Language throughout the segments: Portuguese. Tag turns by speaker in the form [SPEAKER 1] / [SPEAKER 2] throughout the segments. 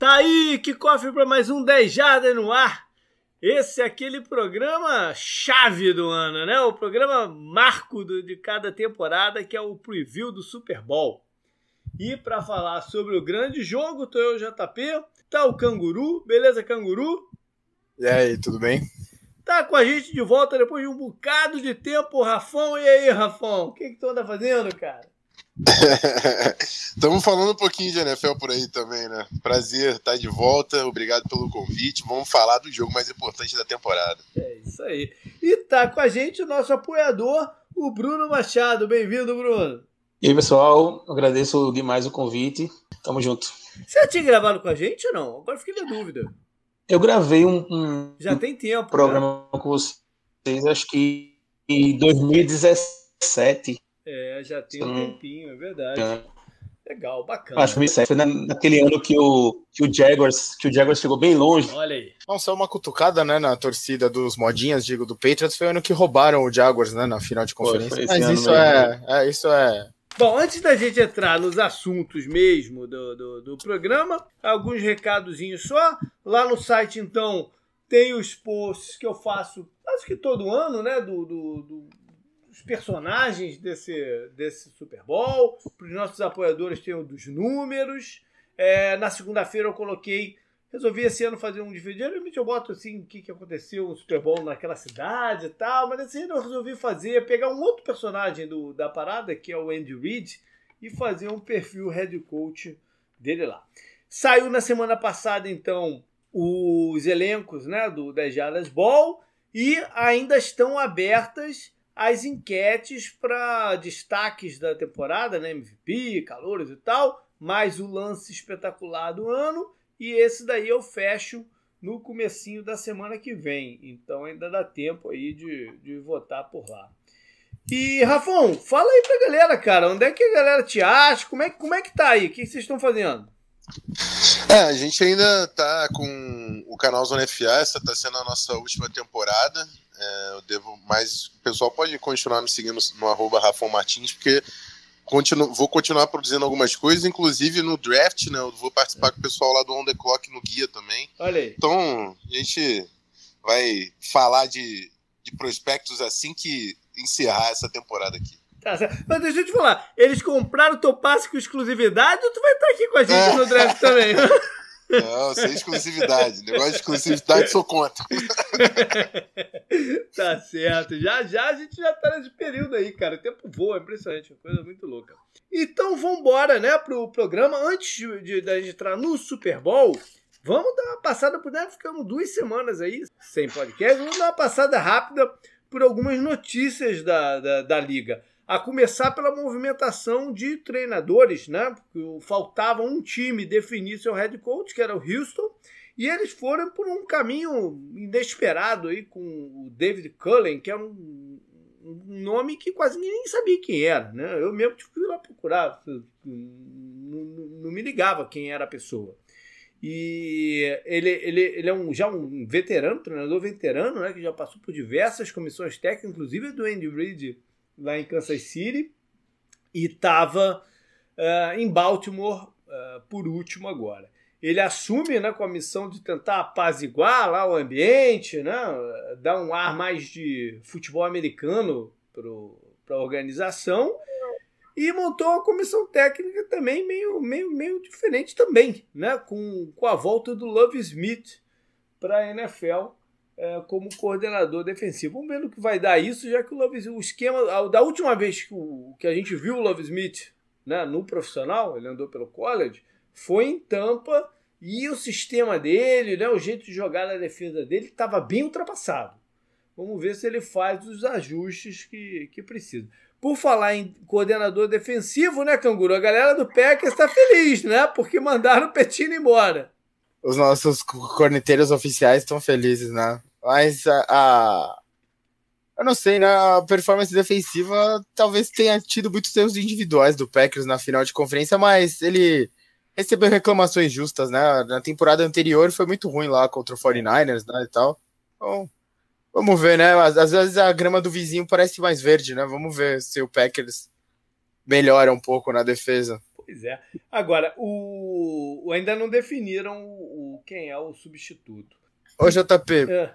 [SPEAKER 1] Tá aí, que cofre para mais um 10 Jardas no ar. Esse é aquele programa chave do ano, né? O programa marco do, de cada temporada, que é o preview do Super Bowl. E para falar sobre o grande jogo, tô eu, JP, tá o Canguru, beleza, Canguru?
[SPEAKER 2] E aí, tudo bem?
[SPEAKER 1] Tá com a gente de volta depois de um bocado de tempo, Rafão. E aí, Rafão, o que, que tu anda fazendo, cara?
[SPEAKER 2] Estamos falando um pouquinho de NFL por aí também, né? Prazer estar de volta, obrigado pelo convite. Vamos falar do jogo mais importante da temporada.
[SPEAKER 1] É isso aí. E tá com a gente o nosso apoiador, o Bruno Machado. Bem-vindo, Bruno.
[SPEAKER 3] E aí, pessoal, agradeço demais o convite. Tamo junto.
[SPEAKER 1] Você já tinha gravado com a gente ou não? Agora fiquei na dúvida.
[SPEAKER 3] Eu gravei um, um
[SPEAKER 1] já tem tempo,
[SPEAKER 3] programa né? com vocês, acho que em 2017.
[SPEAKER 1] É, já tem um tempinho, é verdade. É. Legal, bacana.
[SPEAKER 3] Acho que foi naquele ano que o, que o Jaguars, que o Jaguars chegou bem longe.
[SPEAKER 1] Olha aí.
[SPEAKER 2] Não, só uma cutucada, né, na torcida dos modinhas, digo, do Patriots, foi o ano que roubaram o Jaguars, né, na final de conferência. Foi, Mas isso é, é, isso é
[SPEAKER 1] Bom, antes da gente entrar nos assuntos mesmo do, do, do, programa, alguns recadozinhos só. Lá no site, então, tem os posts que eu faço, acho que todo ano, né? Do, do, do dos personagens desse, desse Super Bowl. Para os nossos apoiadores, tem o dos números. É, na segunda-feira eu coloquei Resolvi esse ano fazer um vídeo. Geralmente eu boto assim o que, que aconteceu no Super Bowl naquela cidade e tal, mas esse ano eu resolvi fazer, pegar um outro personagem do, da parada, que é o Andy Reid, e fazer um perfil head coach dele lá. Saiu na semana passada, então, os elencos né, do 10 Jardas Ball e ainda estão abertas as enquetes para destaques da temporada, né, MVP, calores e tal, mais o lance espetacular do ano e esse daí eu fecho no comecinho da semana que vem. Então ainda dá tempo aí de, de votar por lá. E, Rafão, fala aí pra galera, cara. Onde é que a galera te acha? Como é, como é que tá aí? O que vocês estão fazendo?
[SPEAKER 2] É, a gente ainda tá com o canal Zona FA, essa tá sendo a nossa última temporada. É, eu devo, mas o pessoal pode continuar me seguindo no, arroba Rafão Martins, porque Continuo, vou continuar produzindo algumas coisas, inclusive no draft, né? Eu vou participar com o pessoal lá do On The Clock no guia também.
[SPEAKER 1] Olha aí.
[SPEAKER 2] Então, a gente vai falar de, de prospectos assim que encerrar essa temporada aqui.
[SPEAKER 1] Tá certo. Mas deixa eu te falar, eles compraram o teu passe com exclusividade ou tu vai estar aqui com a gente é. no draft também?
[SPEAKER 2] Não, sem exclusividade. Negócio de exclusividade, sou contra.
[SPEAKER 1] tá certo. Já já a gente já tá nesse período aí, cara. O tempo voa, é impressionante. Uma coisa muito louca. Então vambora, né, pro programa. Antes de, de, gente entrar no Super Bowl, vamos dar uma passada por né? Ficamos duas semanas aí sem podcast. Vamos dar uma passada rápida por algumas notícias da, da, da liga a começar pela movimentação de treinadores, né? Faltava um time definir seu head coach, que era o Houston, e eles foram por um caminho inesperado aí com o David Cullen, que é um, um nome que quase ninguém sabia quem era, né? Eu mesmo ir lá procurar, não, não me ligava quem era a pessoa. E ele, ele, ele é um, já um veterano, treinador veterano, né? Que já passou por diversas comissões técnicas, inclusive do Andy Reid lá em Kansas City e estava uh, eh, em Baltimore uh, por último agora. Ele assume né, com a missão de tentar apaziguar lá o ambiente, né, dar um ar mais de futebol americano para a organização e montou uma comissão técnica também meio, meio, meio diferente também, né, com, com a volta do Love Smith para a NFL é, como coordenador defensivo. Vamos ver no que vai dar isso, já que o, Love, o esquema. Da última vez que, o, que a gente viu o Love Smith né, no profissional, ele andou pelo college, foi em Tampa e o sistema dele, né, o jeito de jogar na defesa dele, estava bem ultrapassado. Vamos ver se ele faz os ajustes que, que precisa. Por falar em coordenador defensivo, né, Canguru? A galera do Packers está feliz, né? Porque mandaram o Petino embora.
[SPEAKER 2] Os nossos corneteiros oficiais estão felizes, né? Mas a, a, Eu não sei, né? A performance defensiva talvez tenha tido muitos erros individuais do Packers na final de conferência, mas ele recebeu reclamações justas, né? Na temporada anterior foi muito ruim lá contra o 49ers, né? E tal. Então, vamos ver, né? Às, às vezes a grama do vizinho parece mais verde, né? Vamos ver se o Packers melhora um pouco na defesa.
[SPEAKER 1] Pois é. Agora, o, ainda não definiram o, o, quem é o substituto.
[SPEAKER 2] Ô, JP, é.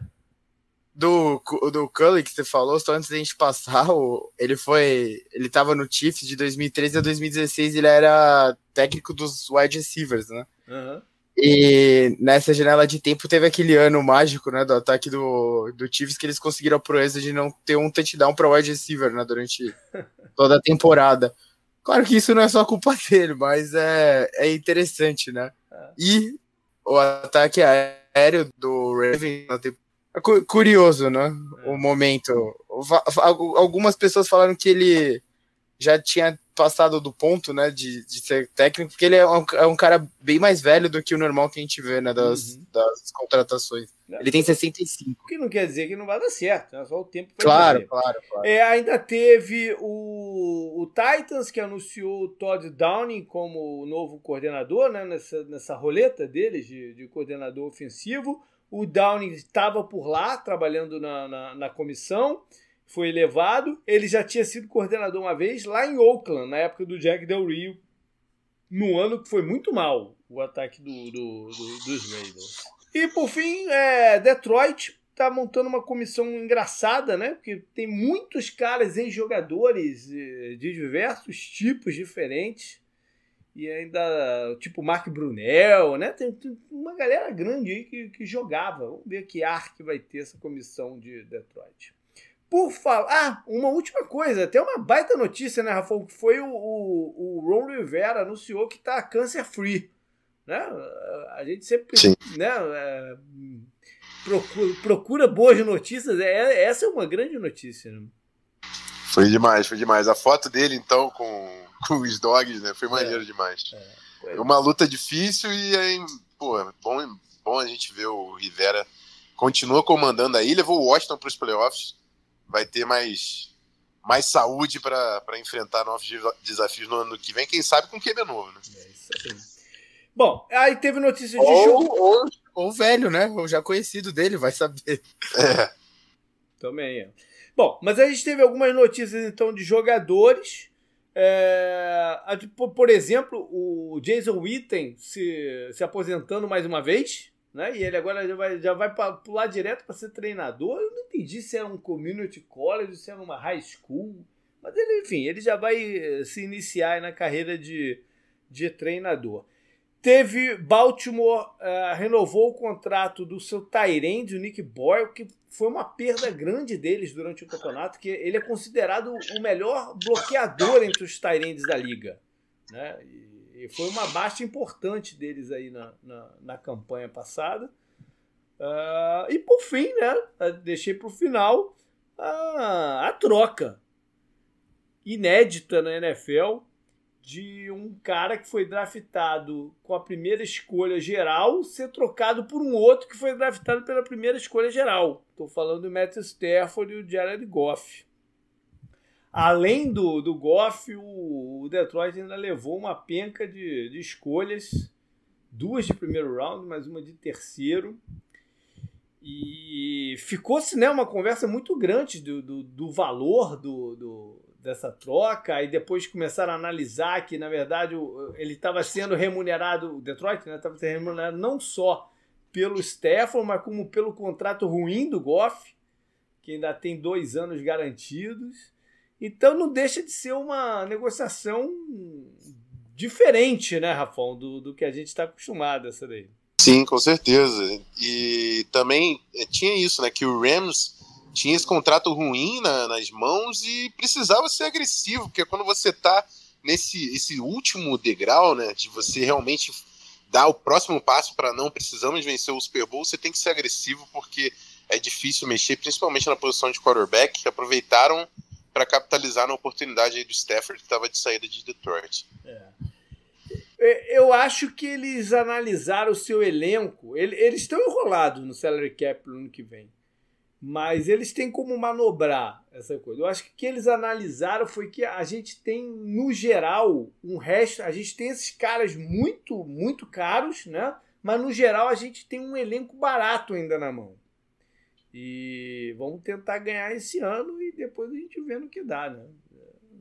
[SPEAKER 2] Do, do Cully que você falou, só antes da gente passar, o, ele foi. Ele tava no Chiefs de 2013 a 2016, ele era técnico dos wide receivers, né? Uhum. E nessa janela de tempo teve aquele ano mágico, né, do ataque do, do Chiefs que eles conseguiram a proeza de não ter um touchdown para wide receiver, né, durante toda a temporada. Claro que isso não é só culpa dele, mas é, é interessante, né? É. E o ataque aéreo do Raven é curioso, né? É. O momento. Algumas pessoas falaram que ele já tinha passado do ponto, né, de, de ser técnico, porque ele é um, é um, cara bem mais velho do que o normal que a gente vê, né, das, uhum. das contratações. Não, ele tem 65.
[SPEAKER 1] O que não quer dizer que não vai dar certo, né? só o tempo
[SPEAKER 2] Claro, claro, claro.
[SPEAKER 1] É, ainda teve o, o Titans, que anunciou o Todd Downing como novo coordenador, né, nessa, nessa roleta deles de, de coordenador ofensivo. O Downing estava por lá, trabalhando na, na, na comissão foi elevado. Ele já tinha sido coordenador uma vez lá em Oakland, na época do Jack Del Rio, no ano que foi muito mal o ataque do, do, do, dos Raiders. E por fim, é, Detroit está montando uma comissão engraçada, né? Porque tem muitos caras em jogadores de diversos tipos diferentes. E ainda, tipo, Mark Brunel, né? Tem, tem uma galera grande aí que, que jogava. Vamos ver que ar que vai ter essa comissão de Detroit. Por falar. Ah, uma última coisa. Tem uma baita notícia, né, Rafael? Que foi o, o, o Ron Rivera anunciou que tá cancer free. Né? A gente sempre Sim. né, é, procura, procura, boas notícias. É, essa é uma grande notícia. Né?
[SPEAKER 4] Foi demais, foi demais. A foto dele, então, com, com os dogs, né? Foi maneiro é, demais. É, uma luta difícil e aí, pô, bom, bom a gente ver o Rivera continua comandando aí, levou o Washington para os playoffs vai ter mais, mais saúde para enfrentar novos desafios no ano que vem, quem sabe com QB novo, né? É isso
[SPEAKER 1] aí. Bom, aí teve notícia de
[SPEAKER 2] ou, jogo. Ou, ou velho, né? Ou já conhecido dele, vai saber.
[SPEAKER 4] É.
[SPEAKER 1] Também é. Bom, mas a gente teve algumas notícias então de jogadores. É, por exemplo, o Jason Witten se, se aposentando mais uma vez né? E ele agora já vai, já vai pular direto para ser treinador. Eu não entendi se era um community college, se era uma high school. Mas ele, enfim, ele já vai eh, se iniciar na carreira de, de treinador. Teve Baltimore uh, renovou o contrato do seu Tyrande, o Nick Boyle, que foi uma perda grande deles durante o campeonato, que ele é considerado o melhor bloqueador entre os Tyrands da liga. Né? E foi uma baixa importante deles aí na, na, na campanha passada. Uh, e por fim, né? Deixei para o final a, a troca inédita na NFL de um cara que foi draftado com a primeira escolha geral ser trocado por um outro que foi draftado pela primeira escolha geral. Estou falando do Matt Stafford e o Jared Goff. Além do, do Goff, o, o Detroit ainda levou uma penca de, de escolhas, duas de primeiro round, mais uma de terceiro. E ficou-se né, uma conversa muito grande do, do, do valor do, do, dessa troca. E depois começaram a analisar que, na verdade, ele estava sendo remunerado, o Detroit estava né, sendo remunerado não só pelo Stafford, mas como pelo contrato ruim do Goff, que ainda tem dois anos garantidos. Então não deixa de ser uma negociação diferente, né, Rafão, do, do que a gente está acostumado essa daí.
[SPEAKER 4] Sim, com certeza. E também eh, tinha isso, né, que o Rams tinha esse contrato ruim na, nas mãos e precisava ser agressivo, porque quando você está nesse esse último degrau, né, de você realmente dar o próximo passo para não precisamos vencer o Super Bowl, você tem que ser agressivo porque é difícil mexer, principalmente na posição de quarterback, que aproveitaram para capitalizar na oportunidade do Stafford que estava de saída de Detroit. É.
[SPEAKER 1] é. Eu acho que eles analisaram o seu elenco. Eles estão enrolados no salary cap no ano que vem. Mas eles têm como manobrar essa coisa. Eu acho que o que eles analisaram foi que a gente tem, no geral, um resto. A gente tem esses caras muito, muito caros, né? Mas no geral a gente tem um elenco barato ainda na mão. E vamos tentar ganhar esse ano e depois a gente vê no que dá, né?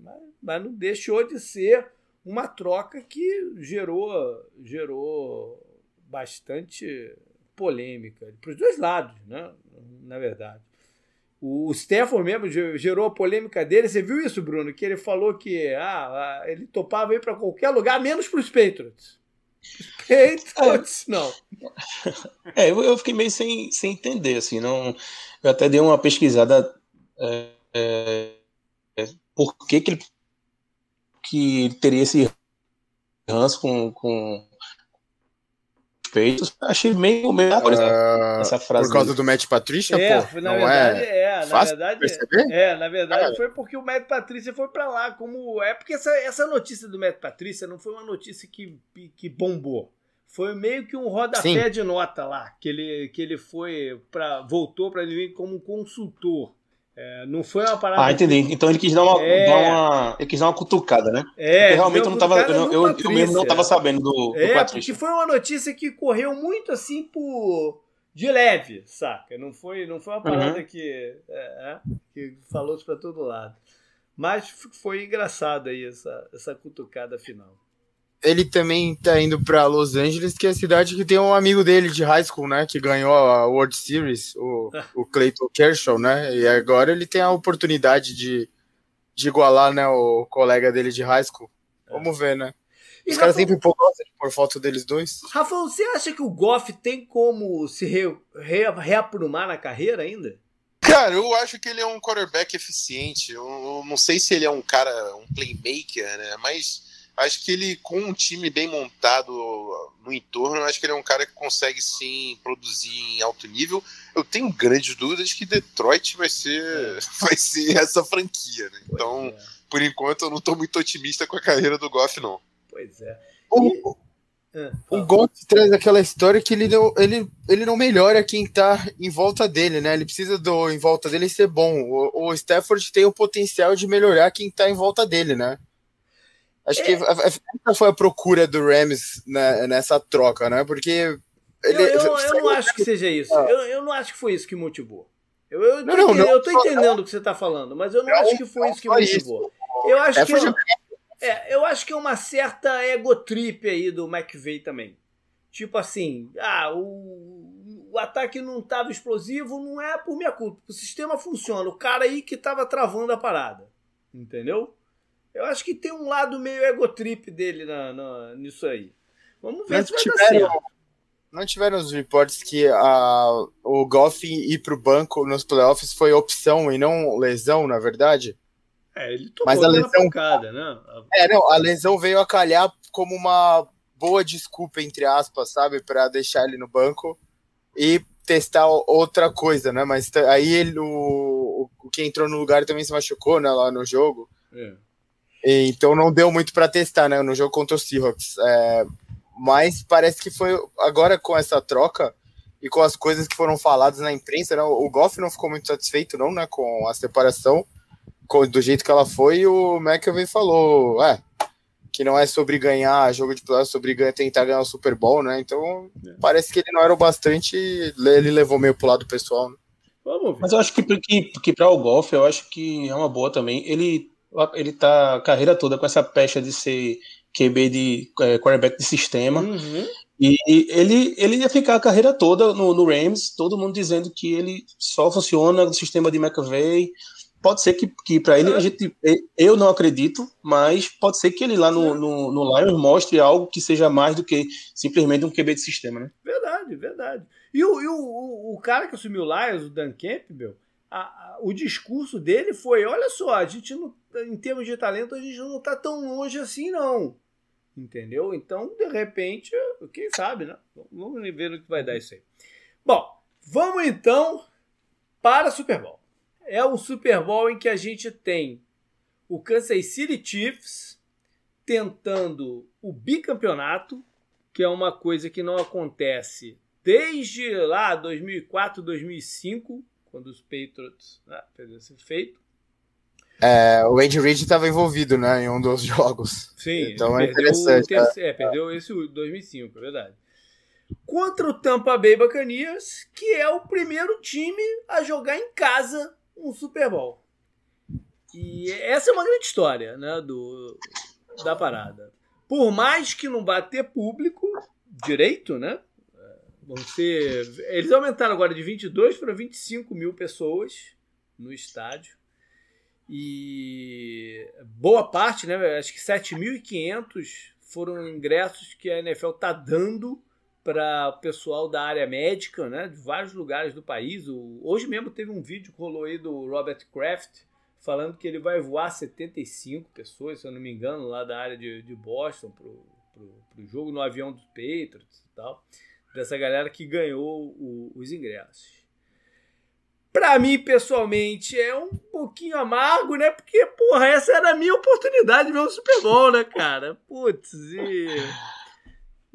[SPEAKER 1] Mas, mas não deixou de ser uma troca que gerou, gerou bastante polêmica para os dois lados, né? Na verdade. O Stefan mesmo gerou a polêmica dele. Você viu isso, Bruno? Que ele falou que ah, ele topava ir para qualquer lugar, menos para os Patriots. Patriots, é. não.
[SPEAKER 3] É, eu, fiquei meio sem, sem entender, assim, não. Eu até dei uma pesquisada é, é, é por que, que ele que teria esse ranço com, com feitos. Achei meio meio
[SPEAKER 2] uh, essa frase. Por causa dele. do Matt Patrícia,
[SPEAKER 1] é,
[SPEAKER 2] pô?
[SPEAKER 1] Na verdade, é, é na verdade, perceber? é, na verdade foi porque o Matt Patrícia foi para lá como é porque essa, essa notícia do Matt Patrícia não foi uma notícia que, que bombou. Foi meio que um rodapé Sim. de nota lá, que ele, que ele foi para voltou para ele como consultor é, não foi uma parada.
[SPEAKER 3] Ah, entendi. Então ele quis dar uma, é... dar uma, ele quis dar uma cutucada, né? É, porque realmente eu não tava. Eu, eu, eu, mesmo não estava sabendo do, do
[SPEAKER 1] É, Patrícia. porque foi uma notícia que correu muito assim por. De leve, saca? Não foi, não foi uma parada uhum. que, é, é que falou para todo lado. Mas foi engraçado aí essa, essa cutucada final
[SPEAKER 2] ele também tá indo para Los Angeles, que é a cidade que tem um amigo dele de high school, né? Que ganhou a World Series, o, o Clayton Kershaw, né? E agora ele tem a oportunidade de, de igualar, né? O colega dele de high school. Vamos ver, né? E Os caras sempre por por foto deles dois.
[SPEAKER 1] Rafa, você acha que o Goff tem como se re, re, reaprumar na carreira ainda?
[SPEAKER 4] Cara, eu acho que ele é um quarterback eficiente. Eu, eu não sei se ele é um cara, um playmaker, né? Mas acho que ele, com um time bem montado no entorno, acho que ele é um cara que consegue sim produzir em alto nível. Eu tenho grandes dúvidas que Detroit vai ser, é. vai ser essa franquia, né? Então, é. por enquanto, eu não estou muito otimista com a carreira do Goff, não.
[SPEAKER 1] Pois é.
[SPEAKER 2] O, é, o Goff traz aquela história que ele não, ele, ele não melhora quem está em volta dele, né? Ele precisa do em volta dele ser bom. O, o Stafford tem o potencial de melhorar quem está em volta dele, né? Acho é. que essa foi a procura do Rams nessa troca, né? Porque.
[SPEAKER 1] Ele, eu, eu, eu não acho que seja isso. Eu, eu não acho que foi isso que motivou. Eu, eu, não, não, não, eu tô entendendo o que você está falando, mas eu não, acho que foi isso que motivou. Isso. Eu acho é, que. É, é, eu acho que é uma certa ego trip aí do McVeigh também. Tipo assim, ah, o, o ataque não estava explosivo, não é por minha culpa. O sistema funciona. O cara aí que estava travando a parada. Entendeu? Eu acho que tem um lado meio egotrip dele na, na, nisso aí. Vamos ver não se vai tiveram, dar certo.
[SPEAKER 2] Não tiveram os reportes que a, o Goff ir pro banco nos playoffs foi opção e não lesão, na verdade?
[SPEAKER 1] É, ele tomou Mas a lesão, pancada, né?
[SPEAKER 2] É, não, a lesão veio a calhar como uma boa desculpa, entre aspas, sabe? para deixar ele no banco e testar outra coisa, né? Mas aí ele, o, o que entrou no lugar também se machucou, né? Lá no jogo. É. Então não deu muito para testar, né? No jogo contra o Seahawks. É, mas parece que foi agora com essa troca e com as coisas que foram faladas na imprensa, né? O Goff não ficou muito satisfeito, não, né? Com a separação, com, do jeito que ela foi, e o McAvey falou, é, que não é sobre ganhar jogo de playoff, é sobre ganhar, tentar ganhar o Super Bowl, né? Então é. parece que ele não era o bastante, ele levou meio pro lado pessoal, né?
[SPEAKER 3] Mas eu acho que, que, que para o Golf, eu acho que é uma boa também. Ele ele tá a carreira toda com essa pecha de ser QB de é, quarterback de sistema. Uhum. E ele, ele ia ficar a carreira toda no, no, Rams, todo mundo dizendo que ele só funciona no sistema de McVay. Pode ser que, que para ele a gente. Eu não acredito, mas pode ser que ele lá no, no, no Lions mostre algo que seja mais do que simplesmente um QB de sistema, né?
[SPEAKER 1] Verdade, verdade. E o, e o, o, cara que assumiu o Lions, o Dan Campbell, a, o discurso dele foi: olha só, a gente não, em termos de talento, a gente não está tão longe assim, não. Entendeu? Então, de repente, quem sabe, né? Vamos ver no que vai dar isso aí. Bom, vamos então para o Super Bowl. É o Super Bowl em que a gente tem o Kansas City Chiefs tentando o bicampeonato, que é uma coisa que não acontece desde lá 2004, 2005, quando os Patriots né, fizeram esse feito.
[SPEAKER 2] É, o Andy Reid estava envolvido né, em um dos jogos.
[SPEAKER 1] Sim, então é interessante. Terceiro, é, perdeu esse 2005, é verdade. Contra o Tampa Bay Buccaneers, que é o primeiro time a jogar em casa um Super Bowl. E essa é uma grande história, né? Do, da parada. Por mais que não vá ter público direito, né? Vão ser. Eles aumentaram agora de 22 para 25 mil pessoas no estádio. E boa parte, né? Acho que 7.500 foram ingressos que a NFL está dando para o pessoal da área médica, né? De vários lugares do país. O, hoje mesmo teve um vídeo que rolou aí do Robert Kraft falando que ele vai voar 75 pessoas, se eu não me engano, lá da área de, de Boston pro, pro jogo no avião dos Patriots e tal dessa galera que ganhou o, os ingressos. Para mim, pessoalmente, é um pouquinho amargo, né? Porque, porra, essa era a minha oportunidade de ver o Super Bowl, né, cara? Putz, e.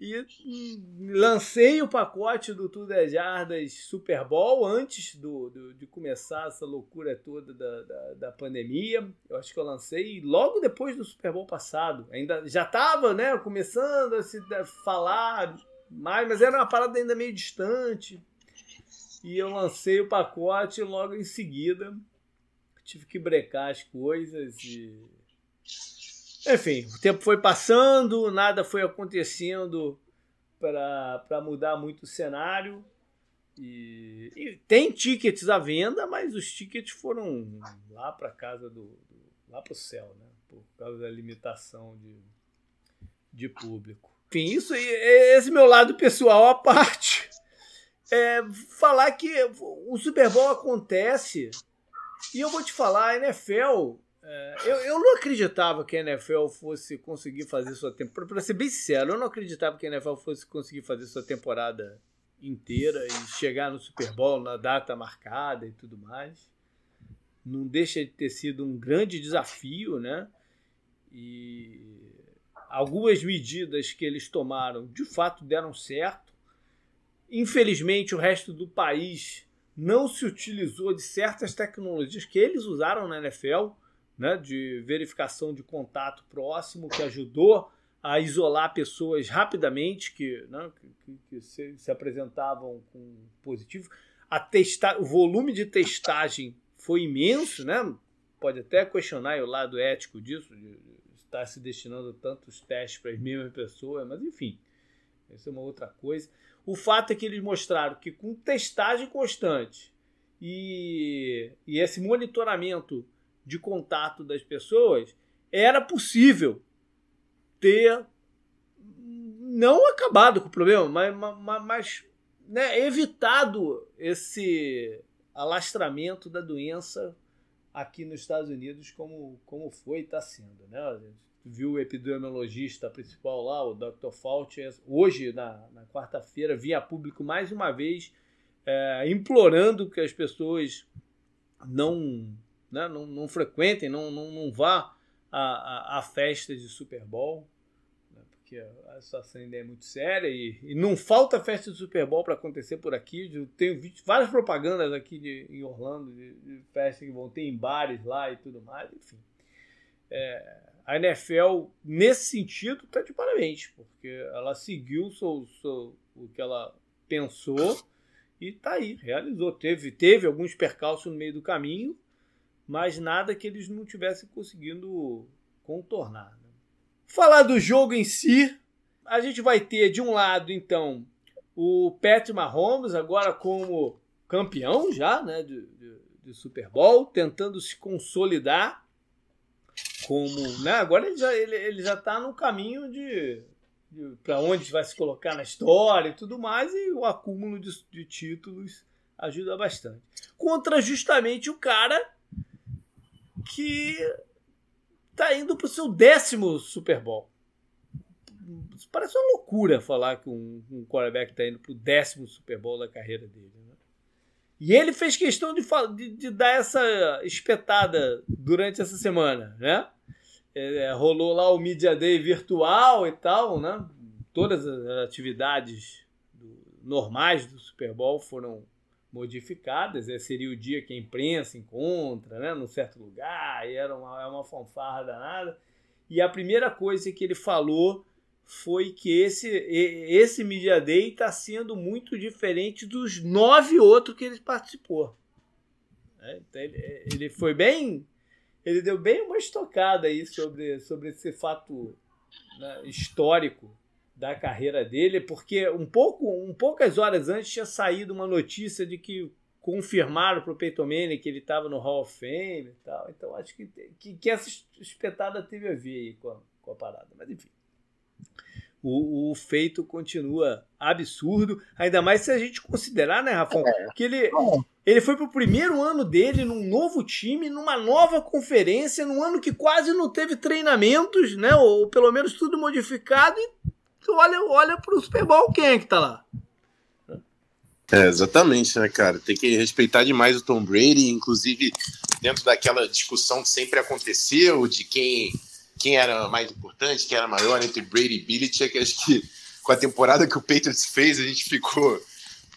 [SPEAKER 1] E lancei o pacote do Tudo é Jardas Super Bowl antes do, do, de começar essa loucura toda da, da, da, pandemia. Eu acho que eu lancei logo depois do Super Bowl passado. Ainda já estava né, começando a se falar mas era uma parada ainda meio distante. E eu lancei o pacote logo em seguida. Tive que brecar as coisas e. Enfim, o tempo foi passando, nada foi acontecendo para mudar muito o cenário. E, e, tem tickets à venda, mas os tickets foram lá para casa do, do lá para o céu, né? Por causa da limitação de, de público. Enfim, isso aí, esse meu lado pessoal à parte. É, falar que o Super Bowl acontece e eu vou te falar, a NFL. É, eu, eu não acreditava que a NFL fosse conseguir fazer sua temporada. Para ser bem sincero, eu não acreditava que a NFL fosse conseguir fazer sua temporada inteira e chegar no Super Bowl na data marcada e tudo mais. Não deixa de ter sido um grande desafio, né? E algumas medidas que eles tomaram de fato deram certo. Infelizmente, o resto do país não se utilizou de certas tecnologias que eles usaram na NFL, né, de verificação de contato próximo, que ajudou a isolar pessoas rapidamente que, né, que, que se, se, apresentavam com positivo. A testa, o volume de testagem foi imenso, né? Pode até questionar o lado ético disso, de, estar se destinando tantos testes para as mesmas pessoas, mas enfim, isso é uma outra coisa. O fato é que eles mostraram que com testagem constante e, e esse monitoramento de contato das pessoas, era possível ter não acabado com o problema, mas, mas, mas né, evitado esse alastramento da doença aqui nos Estados Unidos como, como foi e está sendo. Né? Viu o epidemiologista principal lá, o Dr. Fauci, hoje, na, na quarta-feira, via público mais uma vez é, implorando que as pessoas não, né, não, não frequentem, não, não, não vá à, à, à festa de Super Bowl porque a situação ainda é muito séria e, e não falta festa de Super Bowl para acontecer por aqui. Eu tenho visto várias propagandas aqui de, em Orlando de, de festas que vão ter em bares lá e tudo mais. Enfim, é, a NFL, nesse sentido, está de parabéns, porque ela seguiu seu, seu, o que ela pensou e está aí, realizou. Teve, teve alguns percalços no meio do caminho, mas nada que eles não tivessem conseguindo contornar. Falar do jogo em si, a gente vai ter de um lado, então, o Patrick Mahomes, agora como campeão já, né, de, de, de Super Bowl, tentando se consolidar como, né, agora ele já ele, ele já está no caminho de, de para onde vai se colocar na história e tudo mais, e o acúmulo de, de títulos ajuda bastante. Contra justamente o cara que está indo para o seu décimo Super Bowl. Parece uma loucura falar que um, um quarterback está indo para o décimo Super Bowl da carreira dele. Né? E ele fez questão de, de, de, dar essa espetada durante essa semana, né? É, rolou lá o Media Day virtual e tal, né? Todas as atividades do, normais do Super Bowl foram modificadas. Esse seria o dia que a imprensa encontra, né, num certo lugar, e era uma, é uma fanfarra danada. E a primeira coisa que ele falou foi que esse, esse Media Day está sendo muito diferente dos nove outros que ele participou. É, então ele, ele foi bem ele deu bem uma estocada aí sobre, sobre esse fato né, histórico da carreira dele, porque um pouco, um poucas horas antes tinha saído uma notícia de que confirmaram para o Peyton Manning que ele estava no Hall of Fame e tal. Então acho que, que, que essa espetada teve a ver aí com a, com a parada. Mas enfim. O, o, feito continua absurdo, ainda mais se a gente considerar, né, Rafão, é. que ele, ele foi pro primeiro ano dele num novo time, numa nova conferência, num ano que quase não teve treinamentos, né, ou pelo menos tudo modificado, e olha, olha pro Super Bowl, quem é que tá lá?
[SPEAKER 4] É, exatamente, né, cara? Tem que respeitar demais o Tom Brady, inclusive dentro daquela discussão que sempre aconteceu de quem, quem era mais importante, quem era maior entre Brady e Belichick, acho que com a temporada que o Patriots fez, a gente ficou,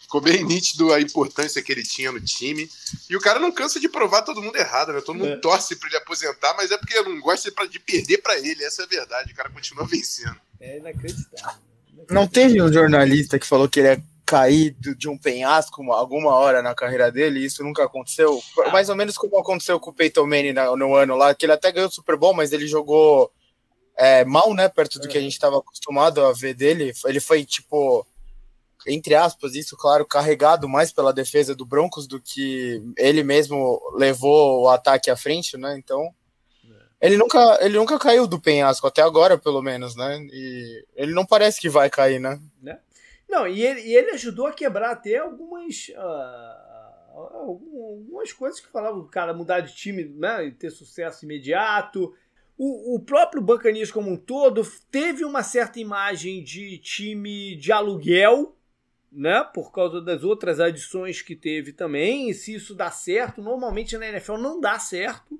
[SPEAKER 4] ficou bem nítido a importância que ele tinha no time. E o cara não cansa de provar todo mundo errado, né? Todo mundo é. torce para ele aposentar, mas é porque não gosta de perder para ele, essa é a verdade. O cara continua vencendo.
[SPEAKER 1] É inacreditável.
[SPEAKER 2] Não teve um jornalista que falou que ele é cair de um penhasco alguma hora na carreira dele, isso nunca aconteceu. Ah. Mais ou menos como aconteceu com o Peyton Manning no ano lá, que ele até ganhou o Super Bowl, mas ele jogou é, mal, né, perto do que a é. gente estava acostumado a ver dele. Ele foi, tipo, entre aspas, isso, claro, carregado mais pela defesa do Broncos do que ele mesmo levou o ataque à frente, né, então ele nunca, ele nunca caiu do penhasco, até agora, pelo menos, né? E ele não parece que vai cair, né? né?
[SPEAKER 1] Não, e ele, e ele ajudou a quebrar até algumas. Uh, algumas coisas que falavam o cara mudar de time né, e ter sucesso imediato. O, o próprio Buccaneers como um todo teve uma certa imagem de time de aluguel, né? Por causa das outras adições que teve também. E se isso dá certo, normalmente na NFL não dá certo.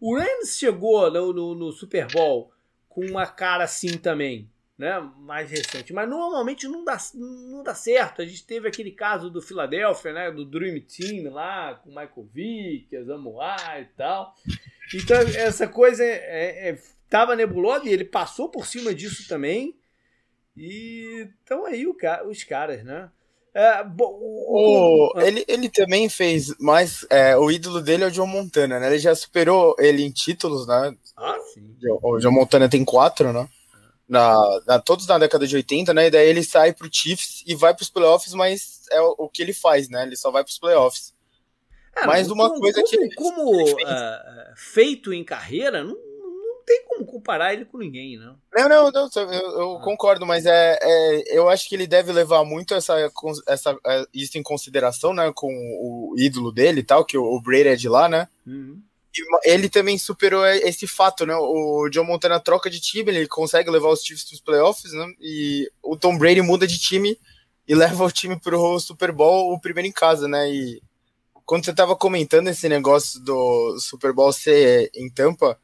[SPEAKER 1] O Rams chegou no, no, no, Super Bowl com uma cara assim também, né? Mais recente. Mas normalmente não dá, não dá certo. A gente teve aquele caso do Philadelphia, né? Do Dream Team lá, com Michael Vick, Azamoah e tal. Então essa coisa é, é, tava nebulosa e ele passou por cima disso também. E então aí os caras, né?
[SPEAKER 2] É, o, ele, ele também fez mais. É, o ídolo dele é o John Montana, né? Ele já superou ele em títulos, né?
[SPEAKER 1] Ah, sim.
[SPEAKER 2] O John Montana tem quatro, né? Na, na, todos na década de 80, né? E daí ele sai pro Chiefs e vai pros playoffs, mas é o, o que ele faz, né? Ele só vai pros playoffs.
[SPEAKER 1] É, mas uma como, coisa como, que. Como uh, feito em carreira, não tem como comparar ele com ninguém, não.
[SPEAKER 2] Não, não, não eu, eu ah. concordo, mas é, é, eu acho que ele deve levar muito essa, essa, é, isso em consideração, né, com o ídolo dele e tal, que o, o Brady é de lá, né? Uhum. E ele também superou esse fato, né? O John Montana troca de time, ele consegue levar os Chiefs para os playoffs, né? E o Tom Brady muda de time e leva o time para o Super Bowl, o primeiro em casa, né? E quando você estava comentando esse negócio do Super Bowl ser em Tampa,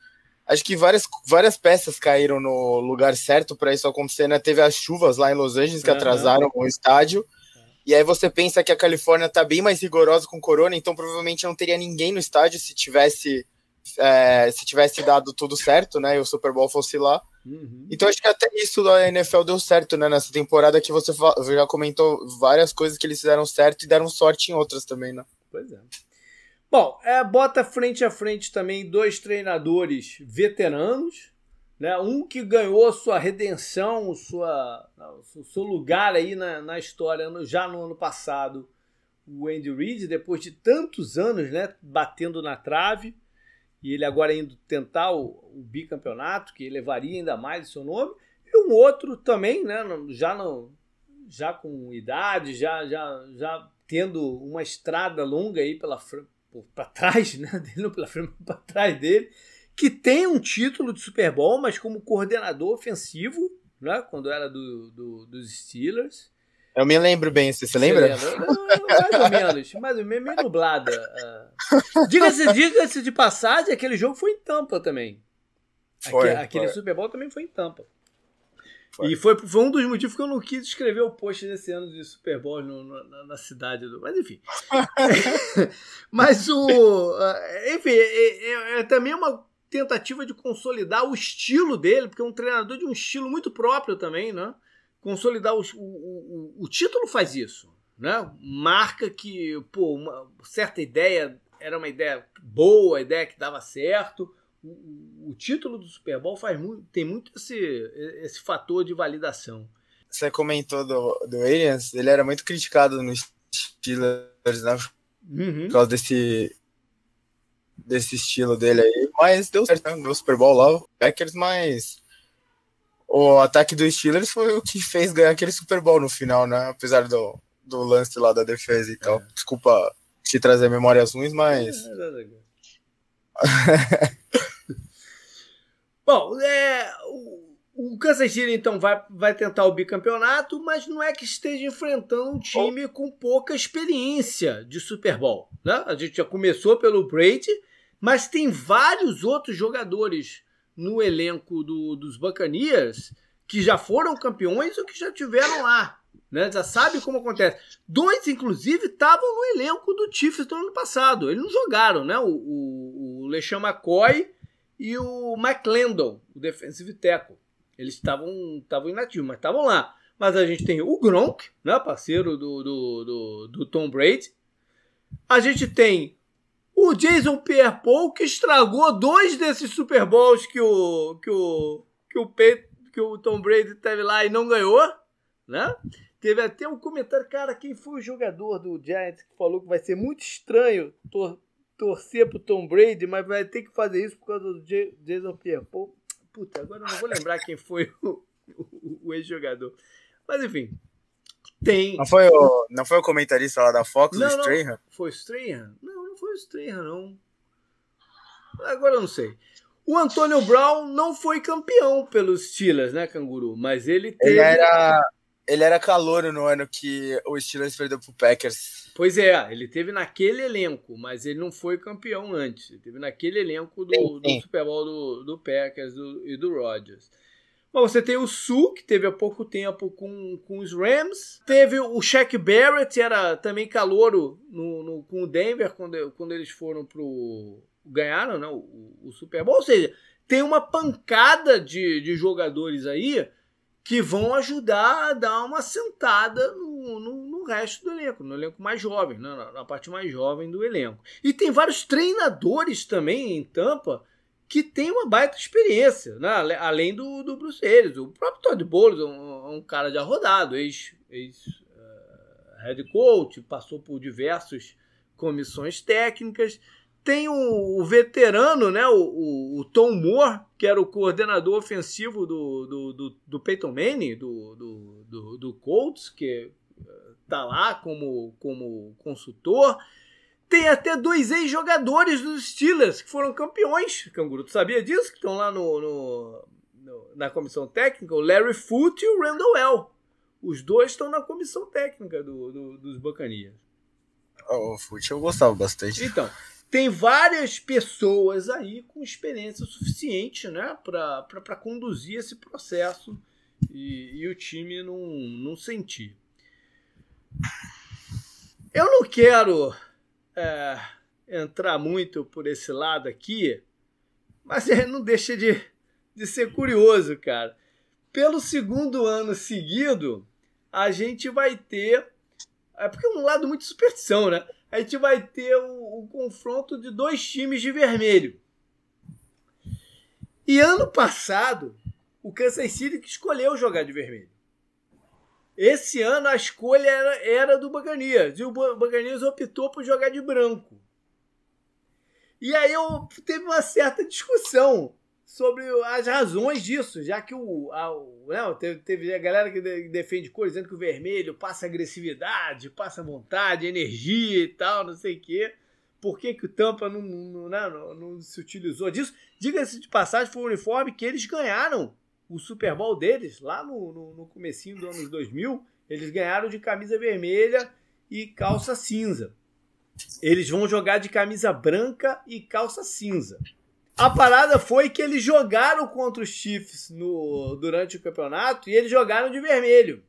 [SPEAKER 2] acho que várias, várias peças caíram no lugar certo para isso acontecer, né? Teve as chuvas lá em Los Angeles que uhum. atrasaram o estádio. E aí você pensa que a Califórnia tá bem mais rigorosa com corona, então provavelmente não teria ninguém no estádio se tivesse é, se tivesse dado tudo certo, né? E o Super Bowl fosse lá. Uhum. Então acho que até isso da NFL deu certo, né? Nessa temporada que você já comentou várias coisas que eles fizeram certo e deram sorte em outras também, né?
[SPEAKER 1] Pois é. Bom, é, bota frente a frente também dois treinadores veteranos, né? Um que ganhou sua redenção, sua, seu lugar aí na, na história no, já no ano passado, o Andy Reid, depois de tantos anos, né? Batendo na trave e ele agora indo tentar o, o bicampeonato, que levaria ainda mais o seu nome, e um outro também, né? Já no, já com idade, já já já tendo uma estrada longa aí pela para trás, né, dele, não pela frente, para trás dele, que tem um título de Super Bowl, mas como coordenador ofensivo, né, quando era do, do dos Steelers.
[SPEAKER 2] Eu me lembro bem, você, você lembra?
[SPEAKER 1] Não, mais ou menos, mais ou menos, meio nublada. Uh. Diga-se diga de passagem, aquele jogo foi em Tampa também. Foi, aquele, aquele Super Bowl também foi em Tampa. Foi. E foi, foi um dos motivos que eu não quis escrever o post desse ano de Super Bowl no, na, na, cidade do. Mas enfim. mas o. Enfim, é, é, é, também uma tentativa de consolidar o estilo dele, porque é um treinador de um estilo muito próprio também, né? Consolidar o, o, o, o título faz isso, né? Marca que, pô, uma certa ideia era uma ideia boa, ideia que dava certo. O, o título do Super Bowl faz muito, tem muito esse, esse fator de validação.
[SPEAKER 2] Você comentou do, do Aliens, ele era muito criticado no Steelers, né? Uhum. Por causa desse, desse estilo dele aí. Mas deu certo, né? No Super Bowl lá, Packers, mas o ataque dos Steelers foi o que fez ganhar aquele Super Bowl no final, né? Apesar do, do lance lá da defesa e tal. É. Desculpa te trazer memórias ruins, mas.
[SPEAKER 1] Bom, é, o, o Kansas City então vai, vai tentar o bicampeonato, mas não é que esteja enfrentando um time com pouca experiência de Super Bowl. Né? A gente já começou pelo Brady, mas tem vários outros jogadores no elenco do, dos Buccaneers que já foram campeões ou que já tiveram lá né? Já sabe como acontece. Dois, inclusive, estavam no elenco do Chiefs do ano passado. Eles não jogaram, né? O, o, o LeSean McCoy e o Mike Landon, o defensive tackle. Eles estavam inativos, mas estavam lá. Mas a gente tem o Gronk, né? parceiro do, do, do, do Tom Brady. A gente tem o Jason Pierre-Paul, que estragou dois desses Super Bowls que o, que o, que o, que o Tom Brady teve lá e não ganhou. Né? Teve até um comentário, cara, quem foi o jogador do Giants que falou que vai ser muito estranho torcer pro Tom Brady, mas vai ter que fazer isso por causa do Jason Pierre. Pô, puta, agora eu não vou lembrar quem foi o, o, o ex-jogador. Mas enfim, tem.
[SPEAKER 2] Não foi o, não foi o comentarista lá da Fox,
[SPEAKER 1] não,
[SPEAKER 2] o Strahan?
[SPEAKER 1] Foi o Strahan? Não, não foi o Strahan, não. Agora eu não sei. O Antônio Brown não foi campeão pelos Steelers, né, Canguru? Mas ele teve.
[SPEAKER 2] Ele era, ele era calor no ano que o Steelers perdeu pro Packers.
[SPEAKER 1] Pois é, ele teve naquele elenco, mas ele não foi campeão antes. Ele teve naquele elenco do, sim, sim. do Super Bowl do, do Packers do, e do Rodgers. Bom, você tem o Su, que teve há pouco tempo com, com os Rams. Teve o Shaq Barrett, era também calouro no, no, com o Denver quando, quando eles foram pro. ganharam né, o, o Super Bowl. Ou seja, tem uma pancada de, de jogadores aí que vão ajudar a dar uma sentada no, no, no resto do elenco, no elenco mais jovem, né? na, na, parte mais jovem do elenco. E tem vários treinadores também em Tampa que tem uma baita experiência, né? além do, do Bruce Ellis. O próprio Todd Bowles é um, um cara já rodado, ex, ex uh, head coach, passou por diversas comissões técnicas. Tem o, o veterano, né, o, o, o, Tom Moore, que era o coordenador ofensivo do, do, do, do Peyton Manning, do, do, do, do Colts, que está lá como, como consultor. Tem até dois ex-jogadores dos Steelers que foram campeões, Canguru. Tu sabia disso? Que estão lá no, no, no, na comissão técnica? O Larry Foote e o Randall L. Os dois estão na comissão técnica do, do dos Bacanias.
[SPEAKER 2] O Foote eu gostava bastante.
[SPEAKER 1] Então, tem várias pessoas aí com experiência suficiente né, para conduzir esse processo e, e, o time não, não sentir. Eu não quero é, entrar muito por esse lado aqui, mas não deixa de, de ser curioso, cara. Pelo segundo ano seguido, a gente vai ter. É porque é um lado muito superstição, né? A gente vai ter o, o confronto de dois times de vermelho. E ano passado, o Kansas City que escolheu jogar de vermelho. Esse ano a escolha era, era do Baganias. E o Baganias optou por jogar de branco. E aí eu, teve uma certa discussão sobre as razões disso, já que o, a, o né, teve, teve, a galera que defende cores dizendo que o vermelho passa agressividade, passa vontade, energia e tal, não sei o quê. Por que, que o Tampa não, não, né, não, não se utilizou disso? Diga-se de passagem, foi um uniforme que eles ganharam o Super Bowl deles, lá no, no, no comecinho dos anos 2000, eles ganharam de camisa vermelha e calça cinza. Eles vão jogar de camisa branca e calça cinza. A parada foi que eles jogaram contra os Chiefs no, durante o campeonato e eles jogaram de vermelho.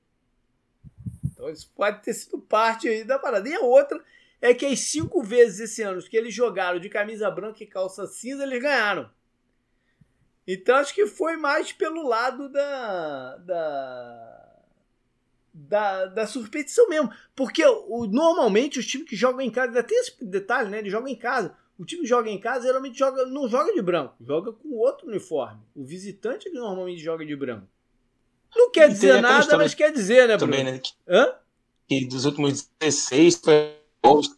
[SPEAKER 1] Então isso pode ter sido parte aí da parada. E a outra é que as cinco vezes esse ano que eles jogaram de camisa branca e calça cinza, eles ganharam. Então acho que foi mais pelo lado da. da da, da mesmo. Porque o, normalmente os times que jogam em casa, ainda tem esse detalhe, né? Eles jogam em casa. O time que joga em casa geralmente joga, não joga de branco, joga com outro uniforme. O visitante é que normalmente joga de branco. Não quer dizer nada, mas quer dizer, né,
[SPEAKER 3] Bruno? Também, né? Hã? Que dos últimos 16 foi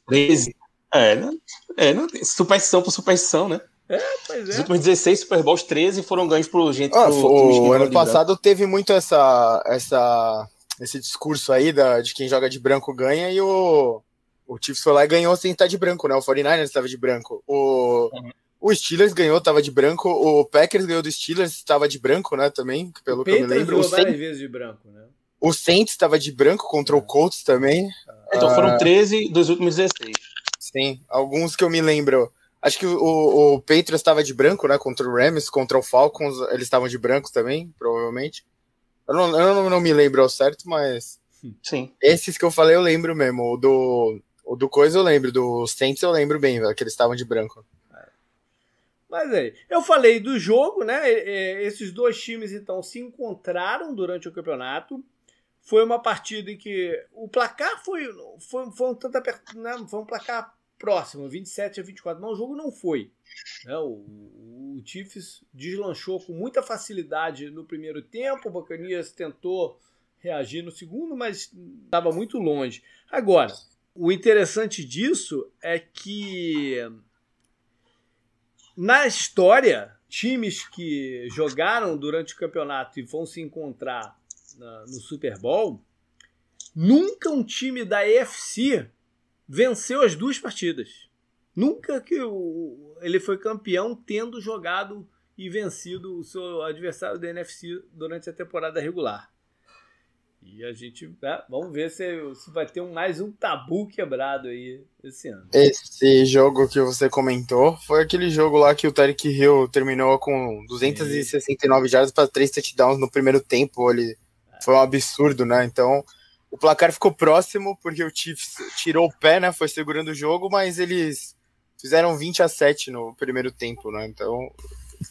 [SPEAKER 3] 13. É, não, é não, superstição por superstição, né?
[SPEAKER 1] É, pois é.
[SPEAKER 3] Os últimos 16 Super Bowls, 13 foram ganhos por gente. Ah, pro,
[SPEAKER 2] o ano passado teve muito essa, essa, esse discurso aí da, de quem joga de branco ganha e o, o Chiefs foi lá e ganhou sem estar de branco, né? O 49ers estava de branco. O, uhum. o Steelers ganhou, estava de branco. O Packers ganhou do Steelers, estava de branco, né? Também, pelo o que eu me lembro. O
[SPEAKER 1] várias vezes de branco, né?
[SPEAKER 2] O Saints estava de branco contra o é. Colts também.
[SPEAKER 3] Então foram 13 dos últimos 16.
[SPEAKER 2] Sim, alguns que eu me lembro. Acho que o, o Patriots estava de branco, né? Contra o Rams, contra o Falcons, eles estavam de branco também, provavelmente. Eu não, eu não, não me lembro ao certo, mas.
[SPEAKER 3] Sim.
[SPEAKER 2] Esses que eu falei eu lembro mesmo. O do, o do Coisa eu lembro, do Saints eu lembro bem, velho, que eles estavam de branco.
[SPEAKER 1] Mas aí, eu falei do jogo, né? Esses dois times então se encontraram durante o campeonato. Foi uma partida em que o placar foi, foi, foi um tanto apertado, né? foi um placar próximo, 27 a 24, mas o jogo não foi. Né? O, o Chiefs deslanchou com muita facilidade no primeiro tempo, o Bacanias tentou reagir no segundo, mas estava muito longe. Agora, o interessante disso é que na história, times que jogaram durante o campeonato e vão se encontrar no Super Bowl, nunca um time da EFC venceu as duas partidas. Nunca que o, ele foi campeão tendo jogado e vencido o seu adversário da NFC durante a temporada regular. E a gente né, vamos ver se, se vai ter um, mais um tabu quebrado aí esse ano.
[SPEAKER 2] Esse jogo que você comentou foi aquele jogo lá que o Tarek Hill terminou com 269 jardas para 3 touchdowns no primeiro tempo. Ele foi um absurdo, né? Então o placar ficou próximo porque o Chiefs tirou o pé, né? Foi segurando o jogo, mas eles fizeram 20 a 7 no primeiro tempo, né? Então,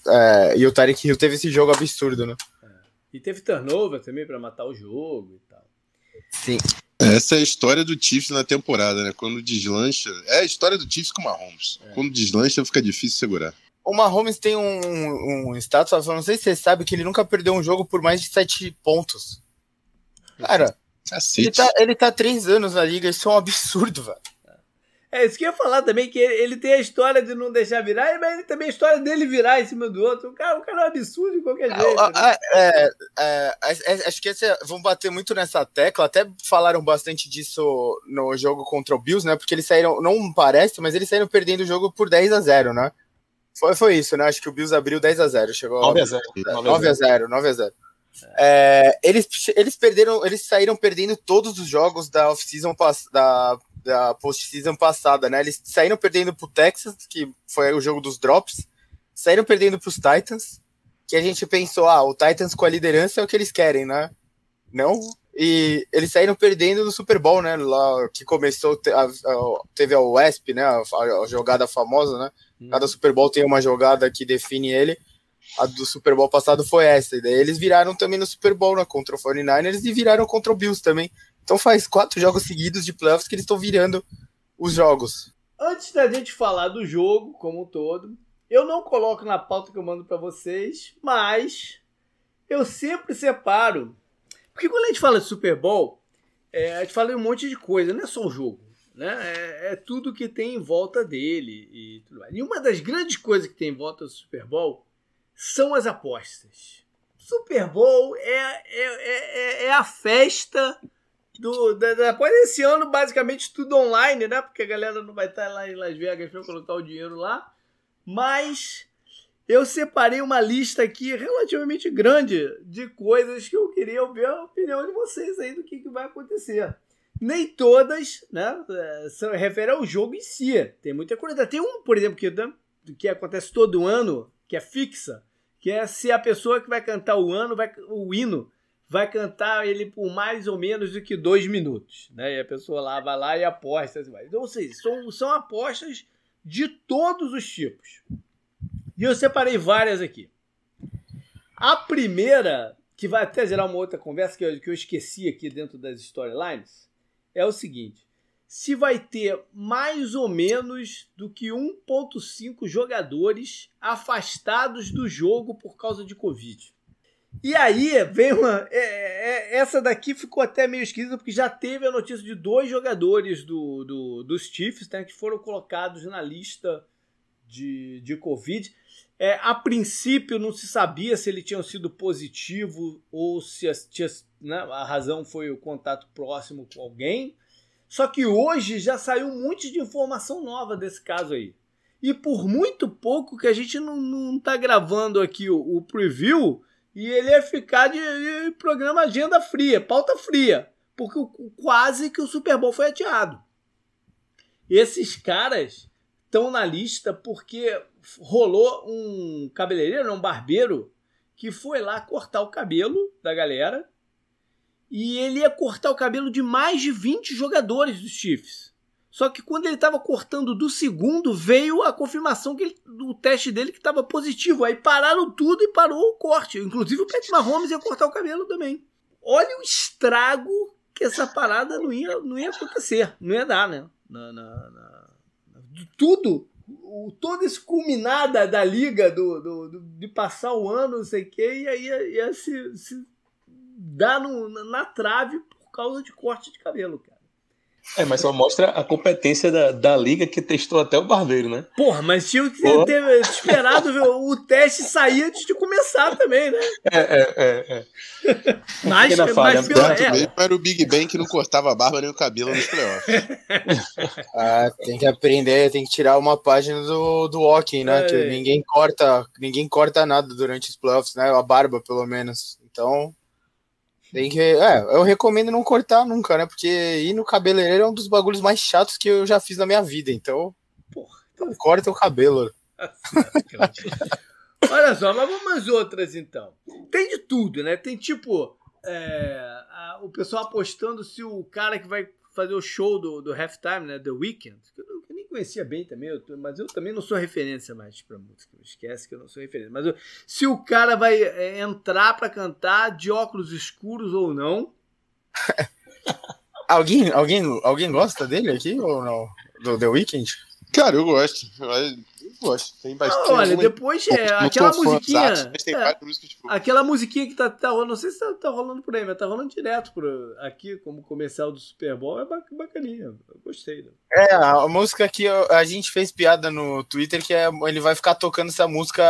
[SPEAKER 2] é, e o Tarek Hill teve esse jogo absurdo, né?
[SPEAKER 1] E teve turnover também para matar o jogo e tal.
[SPEAKER 2] Sim.
[SPEAKER 4] Essa é a história do Chiefs na temporada, né? Quando deslancha. É a história do Chiefs com o Mahomes. É. Quando deslancha, fica difícil segurar.
[SPEAKER 2] O Mahomes tem um, um status, não sei se você sabe, que ele nunca perdeu um jogo por mais de 7 pontos. Cara, ele tá, ele tá três anos na liga, isso é um absurdo, velho.
[SPEAKER 1] É isso que eu ia falar também, que ele, ele, tem a história de não deixar virar, mas ele também a história dele virar em cima do outro. O cara, o cara é um absurdo de qualquer jeito.
[SPEAKER 2] Né? É, é, é, acho que esse, vão bater muito nessa tecla. Até falaram bastante disso no jogo contra o Bills, né? Porque eles saíram, não parece, mas eles saíram perdendo o jogo por 10 a 0 né? Foi, foi isso, né? Acho que o Bills abriu 10 a 0 Chegou
[SPEAKER 3] 9 a 0
[SPEAKER 2] 9 a 0 9 a 0 é, eles, eles perderam, eles saíram perdendo todos os jogos da off-season da, da post-season passada, né? Eles saíram perdendo pro Texas, que foi o jogo dos drops, saíram perdendo pros Titans, que a gente pensou, ah, o Titans com a liderança é o que eles querem, né? Não. E eles saíram perdendo no Super Bowl, né? Lá que começou, a, a, teve a WESP, né? A, a, jogada famosa, né? Hum. Cada Super Bowl tem uma jogada que define ele a do Super Bowl passado foi essa. E daí eles viraram também no Super Bowl né, contra o 49ers e viraram contra o Bills também. Então faz quatro jogos seguidos de playoffs que eles estão virando os jogos.
[SPEAKER 1] Antes da gente falar do jogo como um todo, eu não coloco na pauta que eu mando para vocês, mas eu sempre separo. Porque quando a gente fala de Super Bowl, é, a gente fala de um monte de coisa, não é só o jogo. Né? É, é tudo que tem em volta dele e tudo mais. E uma das grandes coisas que tem em volta do Super Bowl são as apostas. Super Bowl é, é, é, é a festa do. Da, da, após esse ano, basicamente tudo online, né? Porque a galera não vai estar lá em Las Vegas para colocar o dinheiro lá. Mas eu separei uma lista aqui relativamente grande de coisas que eu queria ouvir a opinião de vocês aí do que, que vai acontecer. Nem todas, né? Se refere ao jogo em si. Tem muita coisa. Tem um, por exemplo, que, que acontece todo ano, que é fixa, que é se a pessoa que vai cantar o ano, vai, o hino, vai cantar ele por mais ou menos do que dois minutos, né? E a pessoa lá vai lá e aposta. Assim, então, ou seja, são, são apostas de todos os tipos. E eu separei várias aqui. A primeira que vai até gerar uma outra conversa que eu, que eu esqueci aqui dentro das storylines, é o seguinte: se vai ter mais ou menos do que 1,5 jogadores afastados do jogo por causa de Covid. E aí vem uma. É, é, essa daqui ficou até meio esquisita, porque já teve a notícia de dois jogadores do, do, dos Chiefs né, que foram colocados na lista de, de Covid. É, a princípio não se sabia se ele tinha sido positivo ou se a, tinha, né, a razão foi o contato próximo com alguém. Só que hoje já saiu um monte de informação nova desse caso aí. E por muito pouco que a gente não, não tá gravando aqui o, o preview, e ele ia ficar de, de, programa agenda fria, pauta fria, porque o, quase que o Super Bowl foi adiado. Esses caras estão na lista porque rolou um cabeleireiro, um barbeiro, que foi lá cortar o cabelo da galera e ele ia cortar o cabelo de mais de 20 jogadores dos Chiefs. Só que quando ele estava cortando do segundo, veio a confirmação que ele, do teste dele que estava positivo. Aí pararam tudo e parou o corte. Inclusive o Patrick Mahomes ia cortar o cabelo também. Olha o estrago que essa parada não ia, não ia acontecer. Não ia dar, né? Na, na, na, tudo, o, todo esse culminar da, liga, do, do, do, de passar o ano, não sei o quê, e aí ia, ia se, se dar no, na trave por causa de corte de cabelo, cara.
[SPEAKER 3] É, mas só mostra a competência da, da liga que testou até o barbeiro, né?
[SPEAKER 1] Porra, mas tinha que ter esperado o teste sair antes de começar também, né?
[SPEAKER 3] É, é, é. é.
[SPEAKER 1] Mas, mas falha,
[SPEAKER 4] pelo, é, mesmo era o Big Ben que não cortava a barba nem o cabelo nos playoffs.
[SPEAKER 2] ah, tem que aprender, tem que tirar uma página do, do walking, né? É. Que ninguém corta, ninguém corta nada durante os playoffs, né? A barba, pelo menos. Então, tem que. É, eu recomendo não cortar nunca, né? Porque ir no cabeleireiro é um dos bagulhos mais chatos que eu já fiz na minha vida. Então. Porra, então... corta o cabelo.
[SPEAKER 1] Olha só, mas vamos outras então. Tem de tudo, né? Tem tipo. É, a, o pessoal apostando se o cara que vai fazer o show do, do halftime, né? The Weeknd, conhecia bem também, eu, mas eu também não sou referência mais pra música. Esquece que eu não sou referência. Mas eu, se o cara vai é, entrar para cantar de óculos escuros ou não.
[SPEAKER 2] alguém, alguém, alguém gosta dele aqui ou não? Do The Weeknd?
[SPEAKER 4] Cara, eu gosto. Eu gosto. Tem bastante.
[SPEAKER 1] olha, depois é aquela musiquinha. é, aquela musiquinha que tá, tá rolando. Não sei se tá, tá, rolando por aí, mas tá rolando direto por aqui, como comercial do Super Bowl. É bacaninha. Eu gostei. Né?
[SPEAKER 2] É, a música que a gente fez piada no Twitter que é, ele vai ficar tocando essa música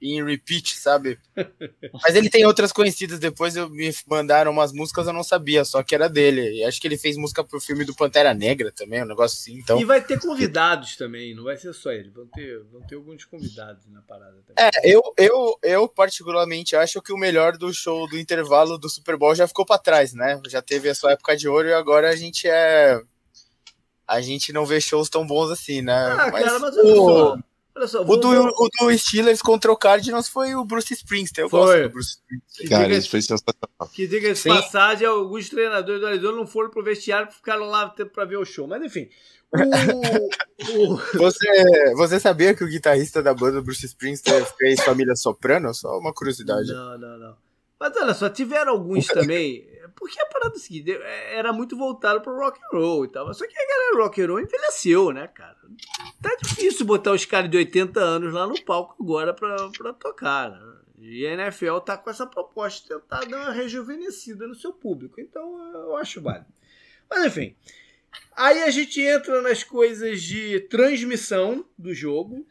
[SPEAKER 2] em repeat, sabe? mas ele tem outras conhecidas. Depois eu, me mandaram umas músicas eu não sabia, só que era dele. E acho que ele fez música pro filme do Pantera Negra também, um negócio assim. Então...
[SPEAKER 1] E vai ter convidados também, não vai ser só ele, vão ter, vão ter alguns convidados na parada também.
[SPEAKER 2] É, eu, eu, eu particularmente acho que o melhor do show do intervalo do Super Bowl já ficou para trás, né? Já teve a sua época de ouro e agora a gente é. A gente não vê shows tão bons assim, né?
[SPEAKER 1] Ah, mas, cara, mas o...
[SPEAKER 2] só, o, do, o do Steelers contra o Cardinals foi o Bruce Springsteen. Eu foi. gosto do Bruce
[SPEAKER 4] Springsteen. Cara, isso foi sensacional.
[SPEAKER 1] Que diga de passagem, alguns treinadores do Arizona não foram pro vestiário ficaram lá para ver o show. Mas enfim.
[SPEAKER 2] O, o... Você, você sabia que o guitarrista da banda Bruce Springsteen fez família soprano? Só uma curiosidade.
[SPEAKER 1] Não, não, não. Mas olha só, tiveram alguns também. Porque a parada é seguinte, era muito voltado pro rock and roll e tal. Só que a galera rock and roll envelheceu, né, cara? Tá difícil botar os caras de 80 anos lá no palco agora pra, pra tocar, né? E a NFL tá com essa proposta de tentar dar uma rejuvenescida no seu público. Então eu acho válido. Mas enfim. Aí a gente entra nas coisas de transmissão do jogo.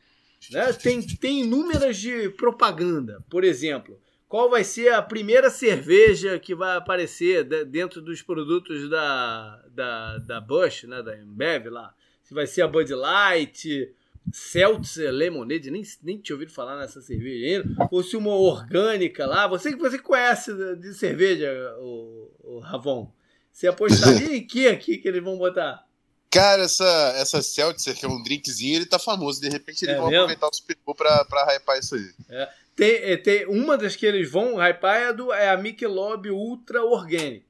[SPEAKER 1] Né? Tem, tem inúmeras de propaganda. Por exemplo, qual vai ser a primeira cerveja que vai aparecer dentro dos produtos da, da, da Bush, né, da Embev lá. Se vai ser a Bud Light, Seltzer Lemonade, nem, nem tinha ouvido falar nessa cerveja ainda, ou se uma orgânica lá. Você que você conhece de cerveja, o, o Ravon, você apostaria em que aqui que eles vão botar?
[SPEAKER 4] Cara, essa, essa Seltzer, que é um drinkzinho, ele tá famoso. De repente eles é vão mesmo? aproveitar o Super Bowl pra, pra hypar isso aí.
[SPEAKER 1] É. Tem, é, tem, uma das que eles vão hypar é, do, é a Michelob Ultra Organic.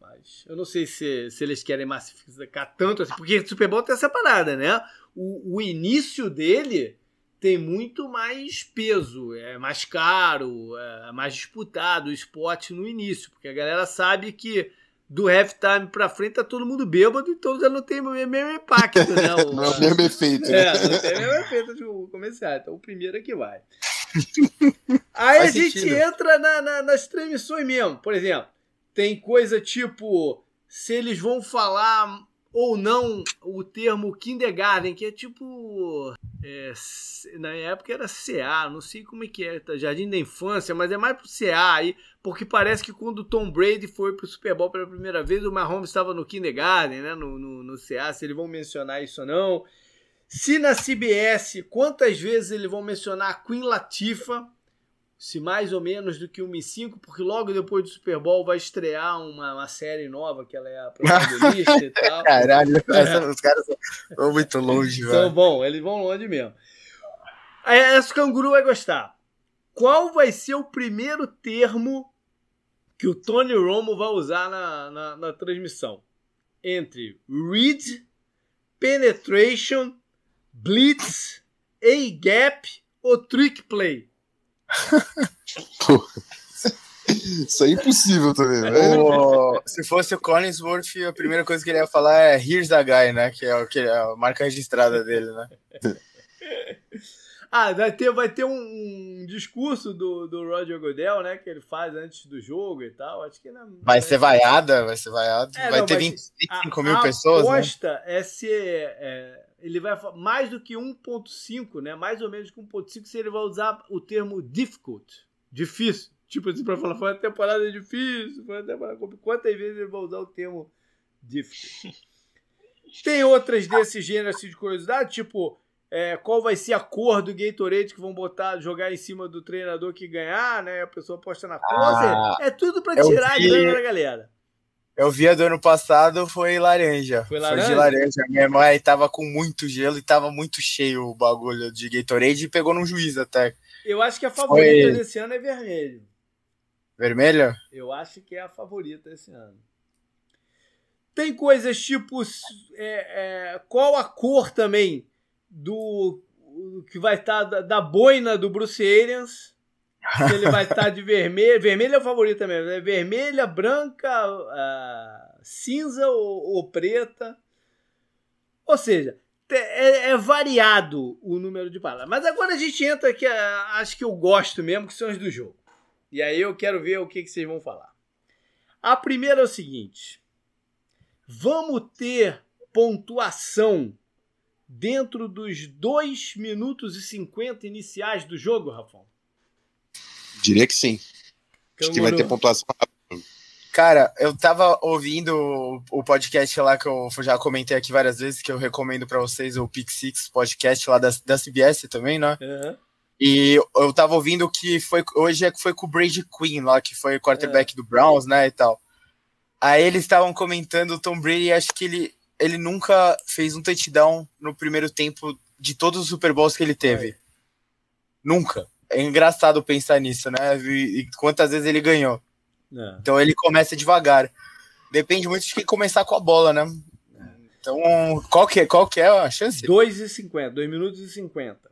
[SPEAKER 1] Mas eu não sei se, se eles querem massificar tanto assim, porque o Super Bowl tem essa parada, né? O, o início dele tem muito mais peso, é mais caro, é mais disputado o esporte no início, porque a galera sabe que do halftime pra frente tá todo mundo bêbado, então já não tem o mesmo impacto, né? O,
[SPEAKER 4] não é o mesmo efeito, né?
[SPEAKER 1] É, não tem o mesmo efeito de comercial. Então o primeiro é que vai. Aí Faz a gente sentido. entra na, na, nas transmissões mesmo. Por exemplo, tem coisa tipo se eles vão falar ou não o termo kindergarten, que é tipo. É, na época era CA, não sei como é que é, tá? Jardim da Infância, mas é mais pro CA aí, porque parece que quando o Tom Brady foi pro Super Bowl pela primeira vez, o Mahomes estava no kindergarten, né? No, no, no CA, se eles vão mencionar isso ou não. Se na CBS, quantas vezes eles vão mencionar a Queen Latifah? se mais ou menos do que 1 e 5, porque logo depois do Super Bowl vai estrear uma, uma série nova que ela é a protagonista e tal.
[SPEAKER 2] Caralho, é. os caras vão muito longe,
[SPEAKER 1] velho. Então, bom, eles vão longe mesmo. Essa canguru vai gostar. Qual vai ser o primeiro termo que o Tony Romo vai usar na, na, na transmissão? Entre read, penetration, blitz, A-gap ou trick play?
[SPEAKER 4] Isso é impossível também,
[SPEAKER 2] né? se fosse o Collinsworth, a primeira coisa que ele ia falar é Here's the guy, né? Que é, o, que é a marca registrada dele, né?
[SPEAKER 1] ah, vai ter, vai ter um, um, discurso do, do Roger Goodell, né? Que ele faz antes do jogo e tal. Acho que não,
[SPEAKER 2] vai, vai ser vaiada, vai ser vaiado. É, vai não, ter 20, 25 a, mil a pessoas.
[SPEAKER 1] A aposta né? é ser. É, ele vai mais do que 1.5, né? Mais ou menos que 1.5 se ele vai usar o termo difficult, difícil. Tipo assim, para falar, foi uma temporada difícil, foi uma temporada Quantas vezes ele vai usar o termo difficult? Tem outras desse gênero assim, de curiosidade, tipo, é, qual vai ser a cor do Gatorade que vão botar, jogar em cima do treinador que ganhar, né? A pessoa posta na cor. Ah, é tudo para tirar a grana da galera.
[SPEAKER 2] Eu vi a do ano passado, foi laranja. Foi laranja? Foi de laranja mesmo. Aí tava com muito gelo e tava muito cheio o bagulho de Gatorade e pegou no juiz até.
[SPEAKER 1] Eu acho que a favorita foi... desse ano é vermelho.
[SPEAKER 2] Vermelho?
[SPEAKER 1] Eu acho que é a favorita esse ano. Tem coisas tipo. É, é, qual a cor também do. que vai estar tá da, da boina do Bruce Arians? Ele vai estar tá de vermelho. Vermelho é o favorito também. Né? Vermelha, branca, uh, cinza ou, ou, preta. Ou seja, é, é, variado o número de palavras. Mas agora a gente entra que acho que eu gosto mesmo, que são as do jogo. E aí eu quero ver o que, que vocês vão falar. A primeira é o seguinte: vamos ter pontuação dentro dos 2 minutos e 50 iniciais do jogo, Rafão?
[SPEAKER 4] Diria que sim. Acho que vai ter pontuação
[SPEAKER 2] Cara, eu tava ouvindo o podcast lá que eu já comentei aqui várias vezes, que eu recomendo para vocês, o Pick Six podcast lá da, da CBS também, né? Uhum. E eu tava ouvindo que foi hoje é foi com o Brady Quinn lá, que foi o quarterback é. do Browns, né, e tal. Aí eles estavam comentando o Tom Brady, acho que ele, ele nunca fez um touchdown no primeiro tempo de todos os Super Bowls que ele teve. É. Nunca é engraçado pensar nisso, né? E quantas vezes ele ganhou. É. Então ele começa devagar. Depende muito de quem começar com a bola, né? Então, qual que é, qual que é a chance?
[SPEAKER 1] 2,50, 2 minutos e 50.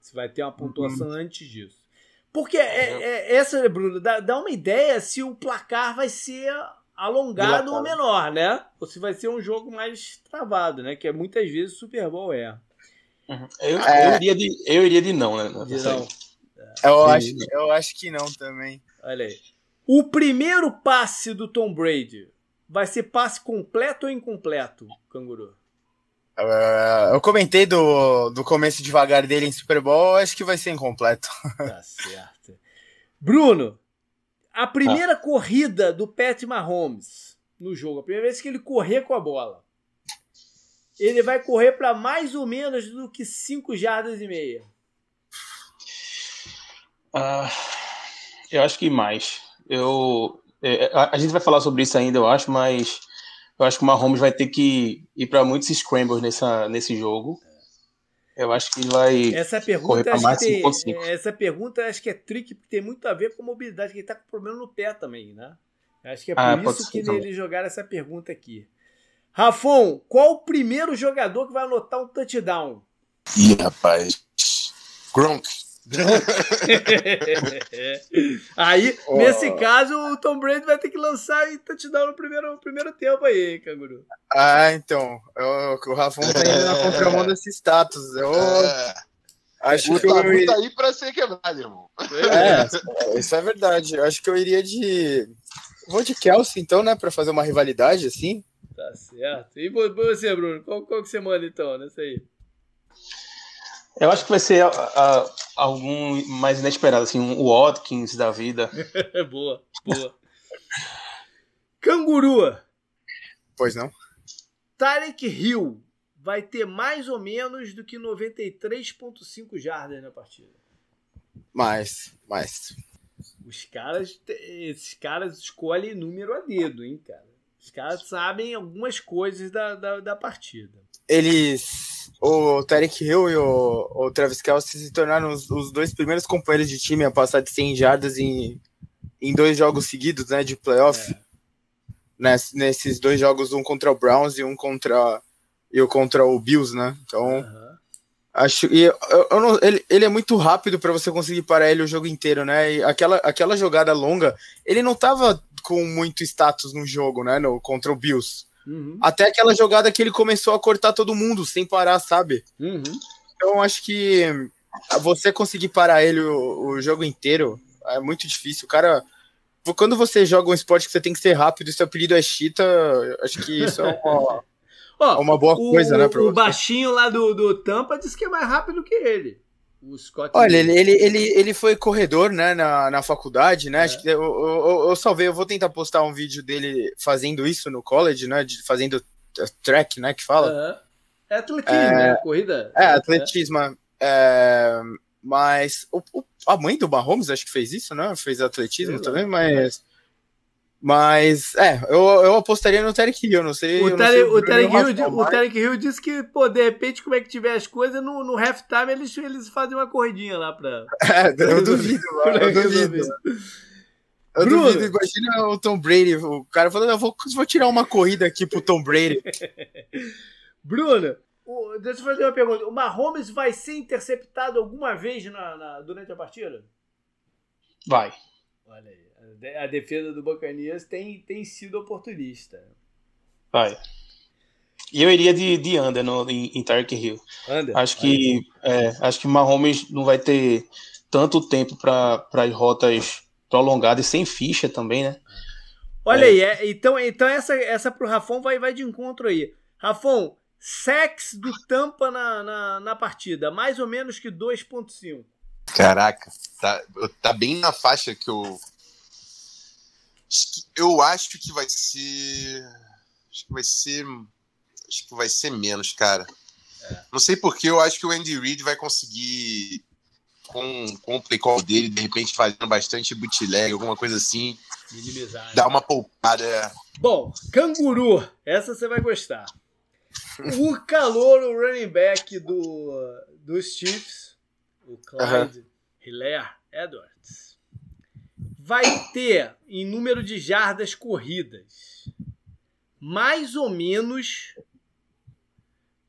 [SPEAKER 1] Você vai ter uma pontuação uhum. antes disso. Porque é, é, essa, Bruno, dá, dá uma ideia se o placar vai ser alongado ou menor, né? Ou se vai ser um jogo mais travado, né? Que é muitas vezes o Super Bowl é.
[SPEAKER 3] Uhum. Eu, é... eu, iria de, eu iria de não, né?
[SPEAKER 2] De não. Eu acho, eu acho que não também.
[SPEAKER 1] Olha aí. O primeiro passe do Tom Brady vai ser passe completo ou incompleto, Canguru?
[SPEAKER 2] Uh, eu comentei do, do começo devagar dele em Super Bowl, acho que vai ser incompleto.
[SPEAKER 1] Tá certo. Bruno, a primeira ah. corrida do Pat Mahomes no jogo, a primeira vez que ele correr com a bola, ele vai correr para mais ou menos do que 5 jardas e meia.
[SPEAKER 3] Uh, eu acho que mais. Eu, é, a, gente vai falar sobre isso ainda, eu acho, mas eu acho que o Mahomes vai ter que ir para muitos scrambles nessa, nesse jogo. Eu acho que ele vai
[SPEAKER 1] essa pergunta, correr mais tem, Essa pergunta acho que é trick, porque tem muito a ver com mobilidade, que ele tá com problema no pé também, né? Acho que é ah, por ah, isso que ser, ele jogaram essa pergunta aqui. Rafon, qual o primeiro jogador que vai anotar um touchdown?
[SPEAKER 4] Ih, rapaz. Gronk.
[SPEAKER 1] aí, oh. nesse caso, o Tom Brady vai ter que lançar e touchdown no primeiro, no primeiro tempo aí, canguru.
[SPEAKER 2] Ah, então. Eu, o Rafão tá indo na contramão desse status. Eu, é.
[SPEAKER 4] Acho o que eu iria... tá aí pra ser quebrado, irmão.
[SPEAKER 2] É, isso é verdade. Eu acho que eu iria de. Vou de Kelsey, então, né? Pra fazer uma rivalidade assim.
[SPEAKER 1] Tá certo. E você, Bruno? Qual, qual que você manda então nessa aí?
[SPEAKER 3] Eu acho que vai ser uh, algum mais inesperado, assim, um Watkins da vida.
[SPEAKER 1] boa, boa. Canguru.
[SPEAKER 2] Pois não.
[SPEAKER 1] Tarek Hill vai ter mais ou menos do que 93,5 jardas na partida.
[SPEAKER 2] Mais, mais.
[SPEAKER 1] Os caras, esses caras escolhem número a dedo, hein, cara. Os caras sabem algumas coisas da, da, da partida.
[SPEAKER 2] Eles. O Tarek Hill e o, o Travis Kelsey se tornaram os, os, dois primeiros companheiros de time a passar de 100 jardas em, em dois jogos seguidos, né, de playoff. É. Ness, nesses dois jogos, um contra o Browns e um contra, e o contra o Bills, né? Então. Uhum. Acho, e eu, eu não, ele, ele é muito rápido para você conseguir parar ele o jogo inteiro, né? E aquela, aquela jogada longa, ele não tava com muito status no jogo, né? No, contra o Bills. Uhum. Até aquela jogada que ele começou a cortar todo mundo sem parar, sabe? Uhum. Então acho que você conseguir parar ele o, o, jogo inteiro é muito difícil. O cara. Quando você joga um esporte que você tem que ser rápido e seu apelido é Chita, acho que isso é uma. Ó, uma boa o, coisa, né?
[SPEAKER 1] o baixinho lá do, do Tampa disse que é mais rápido que ele. O Scott
[SPEAKER 2] Olha, ele, ele, ele, ele foi corredor, né, na, na faculdade, né? É. Acho que eu, eu, eu salvei, eu vou tentar postar um vídeo dele fazendo isso no college, né? De, fazendo track, né? Que fala.
[SPEAKER 1] É atletismo, é, né? Corrida.
[SPEAKER 2] É, atletismo. É. é mas o, o, a mãe do Mahomes acho que fez isso, né? Fez atletismo também, mas. Mas, é, eu, eu apostaria no Tarek Hill, não sei.
[SPEAKER 1] O, Tarek, o, Tarek Hill, o Tarek Hill disse que, pô, de repente, como é que tiver as coisas, no, no halftime eles, eles fazem uma corridinha lá pra.
[SPEAKER 2] É, eu duvido, mano, eu duvido. Eu Bruno. duvido, imagina o Tom Brady, o cara falando, eu vou, vou tirar uma corrida aqui pro Tom Brady.
[SPEAKER 1] Bruno, o, deixa eu fazer uma pergunta. O Mahomes vai ser interceptado alguma vez na, na durante a partida?
[SPEAKER 3] Vai.
[SPEAKER 1] Olha aí a defesa do Bacanias tem, tem sido oportunista.
[SPEAKER 3] Vai. E eu iria de, de under no, em, em Tark Hill. Under? Acho que, é, acho que Mahomes não vai ter tanto tempo para as rotas prolongadas e sem ficha também, né?
[SPEAKER 1] Olha é. aí, é, então, então essa, essa pro Rafon vai, vai de encontro aí. Rafon, sex do Tampa na, na, na partida, mais ou menos que 2.5.
[SPEAKER 4] Caraca, tá, tá bem na faixa que eu, eu acho que vai ser. Acho que vai ser. Acho que vai ser menos, cara. É. Não sei porque eu acho que o Andy Reid vai conseguir, com, com o play call dele, de repente fazendo bastante bootleg, alguma coisa assim. Minimizar. Dar né? uma poupada.
[SPEAKER 1] Bom, canguru, essa você vai gostar. O calor, o running back do, dos Chiefs, o Clyde uh -huh. Hilaire Edwards vai ter em número de jardas corridas mais ou menos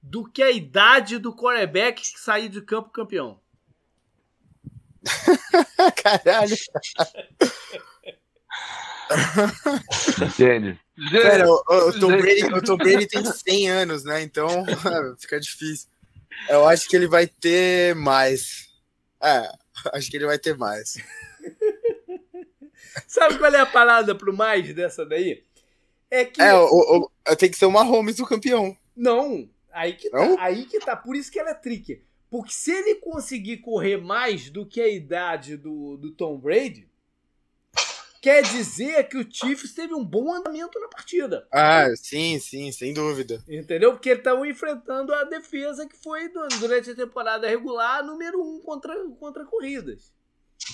[SPEAKER 1] do que a idade do quarterback que sair de campo campeão.
[SPEAKER 2] Caralho.
[SPEAKER 4] Entende?
[SPEAKER 2] Pera, o, o, Tom Brady, o Tom Brady tem 100 anos, né? Então fica difícil. Eu acho que ele vai ter mais. É, acho que ele vai ter mais.
[SPEAKER 1] Sabe qual é a parada pro mais dessa daí?
[SPEAKER 2] É que. É, o, o, tem que ser uma Holmes o campeão.
[SPEAKER 1] Não. Aí que, tá, Não? Tá, aí que tá. Por isso que ela é tricky. Porque se ele conseguir correr mais do que a idade do, do Tom Brady, quer dizer que o Chiefs teve um bom andamento na partida.
[SPEAKER 2] Ah, sim, sim, sem dúvida.
[SPEAKER 1] Entendeu? Porque eles estavam enfrentando a defesa que foi durante a temporada regular número um contra, contra corridas.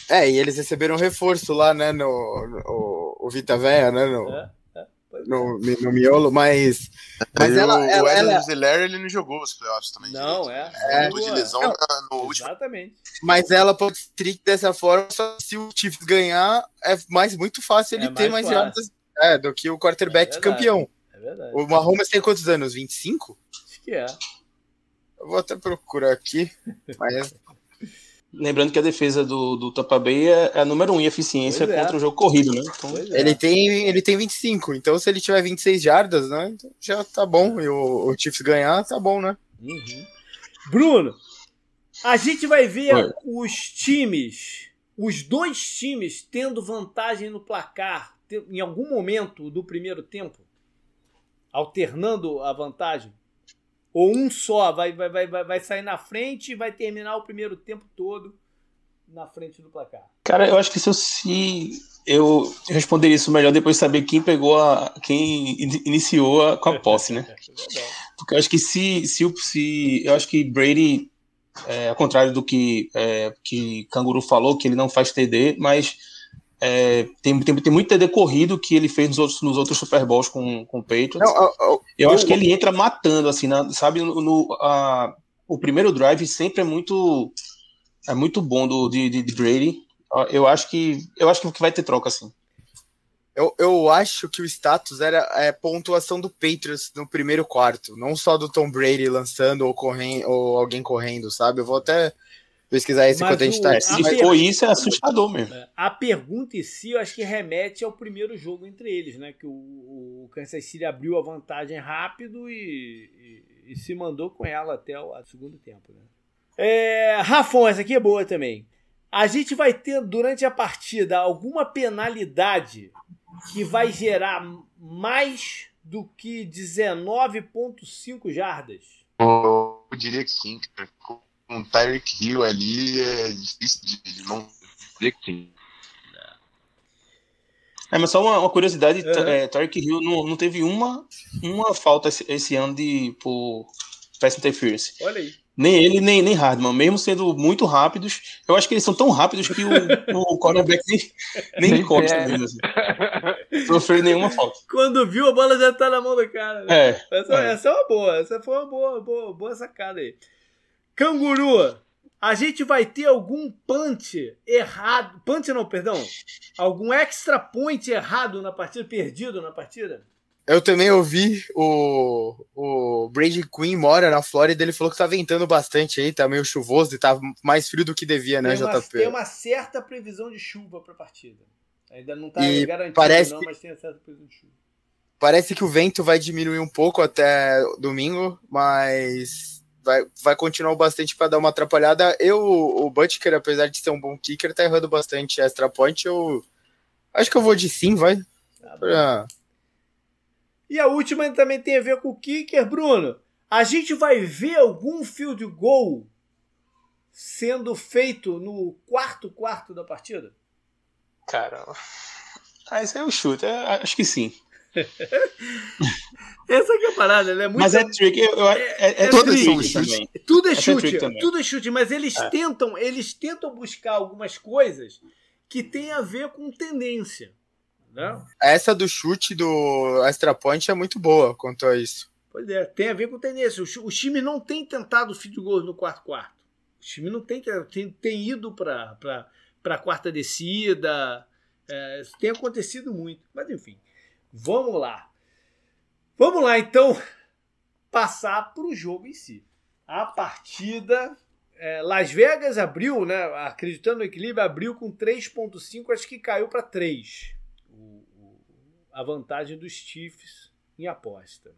[SPEAKER 2] É, e eles receberam reforço lá, né, no, no o Vita Véia, né, no, é, é, no, no, miolo, mas...
[SPEAKER 4] Mas ela, o ela, ela... Zeller, ele não jogou os playoffs também.
[SPEAKER 1] Não, é. é.
[SPEAKER 4] de lesão não, no último.
[SPEAKER 1] Exatamente.
[SPEAKER 2] Mas ela pode trick dessa forma, só se o Chiefs ganhar, é mais muito fácil ele é ter mais jardas é, do que o quarterback é campeão. É verdade. O Mahomes tem quantos anos? 25?
[SPEAKER 1] Acho que é.
[SPEAKER 2] Eu vou até procurar aqui, mas...
[SPEAKER 3] Lembrando que a defesa do, do Tampa Bay é, é a número 1 um em eficiência
[SPEAKER 1] Pois é.
[SPEAKER 3] contra o jogo corrido, né? Então,
[SPEAKER 1] é.
[SPEAKER 2] Ele tem, ele tem 25, então se ele tiver 26 jardas, né? então Já tá bom. E o, o Chiefs ganhar, tá bom, né?
[SPEAKER 1] Uhum. Bruno, a gente vai ver
[SPEAKER 3] Oi.
[SPEAKER 1] os times, os dois times tendo vantagem no placar em algum momento do primeiro tempo, alternando a vantagem. Ou um só vai, vai, vai, vai, sair na frente e vai terminar o primeiro tempo todo na frente do placar.
[SPEAKER 3] Cara, eu acho que se eu, se eu responderia isso melhor depois de saber quem pegou a. quem in- iniciou a, com a posse, né?
[SPEAKER 1] É.
[SPEAKER 3] Porque eu acho que se. se, se eu acho que Brady, é, ao contrário do que, é, que Canguru falou, que ele não faz TD, mas é, tem, tem, tem muito TD corrido que ele fez nos outros, nos outros Super Bowls com, com o Patriots.
[SPEAKER 2] Não, ó, ó,
[SPEAKER 3] Eu acho que ele entra matando, assim, na- sabe? No, no- a- o primeiro drive sempre é muito é muito bom do de, de- de Brady. Eu acho que eu acho que vai ter troca, assim.
[SPEAKER 2] eu, eu acho que o status era é, pontuação do Patriots no primeiro quarto, não só do Tom Brady lançando ou, correndo, ou alguém correndo, sabe? Eu vou até pesquisar esse
[SPEAKER 1] Mas
[SPEAKER 2] enquanto a gente tá.
[SPEAKER 1] a
[SPEAKER 3] Se
[SPEAKER 1] per-
[SPEAKER 3] for isso, é assustador mesmo.
[SPEAKER 1] A pergunta em si, eu acho que remete ao primeiro jogo entre eles, né? Que o, o Kansas City abriu a vantagem rápido e, e- e se mandou com ela até o segundo tempo, né? É, Rafon, essa aqui é boa também. A gente vai ter durante a partida alguma penalidade que vai gerar mais do que 19,5 jardas?
[SPEAKER 4] Eu diria que sim, cara. O Tyreek Hill ali é difícil de, de não dizer que sim.
[SPEAKER 3] É, mas só uma, uma curiosidade, é, Tarek Hill não, não teve uma, uma falta esse, esse ano de por pass interference.
[SPEAKER 1] Olha aí.
[SPEAKER 3] Nem ele, nem, nem Hardman, mesmo sendo muito rápidos, eu acho que eles são tão rápidos que o, o cornerback nem, nem encosta
[SPEAKER 5] pega.
[SPEAKER 3] neles, assim. Sofreu nenhuma falta.
[SPEAKER 1] Quando viu, a bola já tá na mão do cara. né?
[SPEAKER 3] É,
[SPEAKER 1] Essa,
[SPEAKER 3] É.
[SPEAKER 1] essa é uma boa, essa foi uma boa, boa, boa sacada aí. Canguru, a gente vai ter algum punch errado. Punch não, perdão. Algum extra point errado na partida, perdido na partida?
[SPEAKER 2] Eu também ouvi o, o Brady Quinn mora na Flórida, ele falou que tá ventando bastante aí, tá meio chuvoso e tá mais frio do que devia, né,
[SPEAKER 1] tem, uma,
[SPEAKER 2] JP?
[SPEAKER 1] tem uma certa previsão de chuva pra partida. Ainda não tá garantido,
[SPEAKER 2] parece-
[SPEAKER 1] não, mas tem uma certa previsão de chuva.
[SPEAKER 2] Parece que o vento vai diminuir um pouco até domingo, mas vai, vai continuar bastante para dar uma atrapalhada. Eu, o Butker, apesar de ser um bom kicker, tá errando bastante extra point. Eu acho que eu vou de sim, vai.
[SPEAKER 1] Tá bom.
[SPEAKER 2] Pra-
[SPEAKER 1] E a última também tem a ver com o kicker, Bruno. A gente vai ver algum field goal sendo feito no quarto quarto da partida?
[SPEAKER 3] cara. Ah, esse é o chute, é, acho que sim.
[SPEAKER 1] Essa aqui é a parada, né? Muito,
[SPEAKER 3] Mas é trick, eu, eu, é, é,
[SPEAKER 1] é
[SPEAKER 3] todas chute também.
[SPEAKER 1] tudo é
[SPEAKER 3] é
[SPEAKER 1] chute,
[SPEAKER 3] também.
[SPEAKER 1] tudo é chute, mas eles
[SPEAKER 3] É.
[SPEAKER 1] tentam, eles tentam buscar algumas coisas que tem a ver com tendência, né?
[SPEAKER 2] Essa do chute do extra point é muito boa quanto a isso.
[SPEAKER 1] Pois é, tem a ver com tendência. Os, os times não têm tentado field goals no quarto quarto. Os times não têm tem, tem ido para para quarta descida. É, tem acontecido muito. Mas enfim, vamos lá. Vamos lá então passar para o jogo em si. A partida é, Las Vegas abriu, né? Acreditando no equilíbrio, abriu com 3.5, acho que caiu para 3. O- o- a vantagem dos Chiefs em aposta.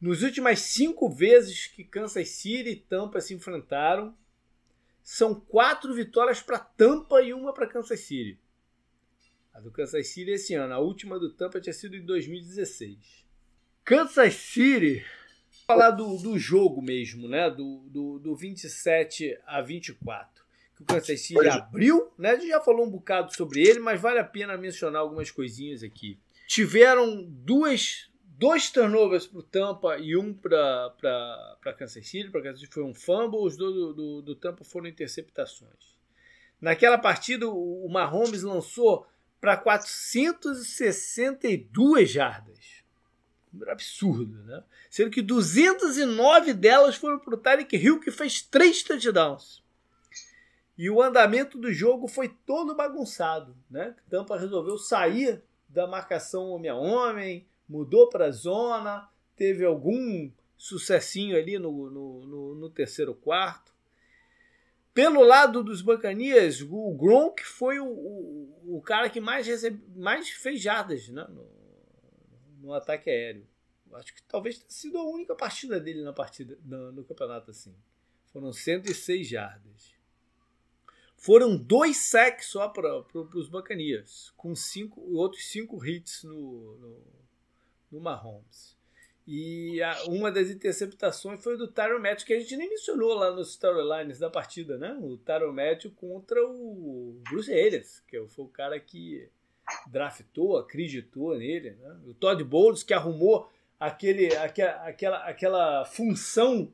[SPEAKER 1] Nos últimas cinco vezes que Kansas City e Tampa se enfrentaram, são quatro vitórias para Tampa e uma para Kansas City. A do Kansas City esse ano, a última do Tampa tinha sido em 2016. Kansas City, falar do, do jogo mesmo, né? Do, do, do 27 a 24. Que o Kansas City abriu, né? A gente já falou um bocado sobre ele, mas vale a pena mencionar algumas coisinhas aqui. Tiveram duas, dois turnovers para o Tampa e um para Kansas City. Para Kansas City foi um fumble, os dois do, do, do Tampa foram interceptações. Naquela partida, o o Mahomes lançou para 462 jardas. Número absurdo, né? Sendo que 209 delas foram para o Tyreek Hill, que fez três touchdowns. E o andamento do jogo foi todo bagunçado, né? Tampa resolveu sair da marcação homem a homem, mudou para a zona, teve algum sucessinho ali no, no, no, no terceiro quarto. Pelo lado dos Bacanias, o Gronk foi o, o, o cara que mais, recebe, mais fez jardas né, no, no ataque aéreo. Acho que talvez tenha sido a única partida dele na partida no, no campeonato assim. Foram 106 jardas. Foram dois sacks só para os Bacanias, com cinco, outros cinco hits no, no, no Mahomes. E a, uma das interceptações foi do Tyron Matthew, que a gente nem mencionou lá nos storylines da partida, né? O Tyron Matthew contra o Bruce Arians, que foi o cara que draftou, acreditou nele. Né? O Todd Bowles, que arrumou aquele, aquela, aquela, aquela função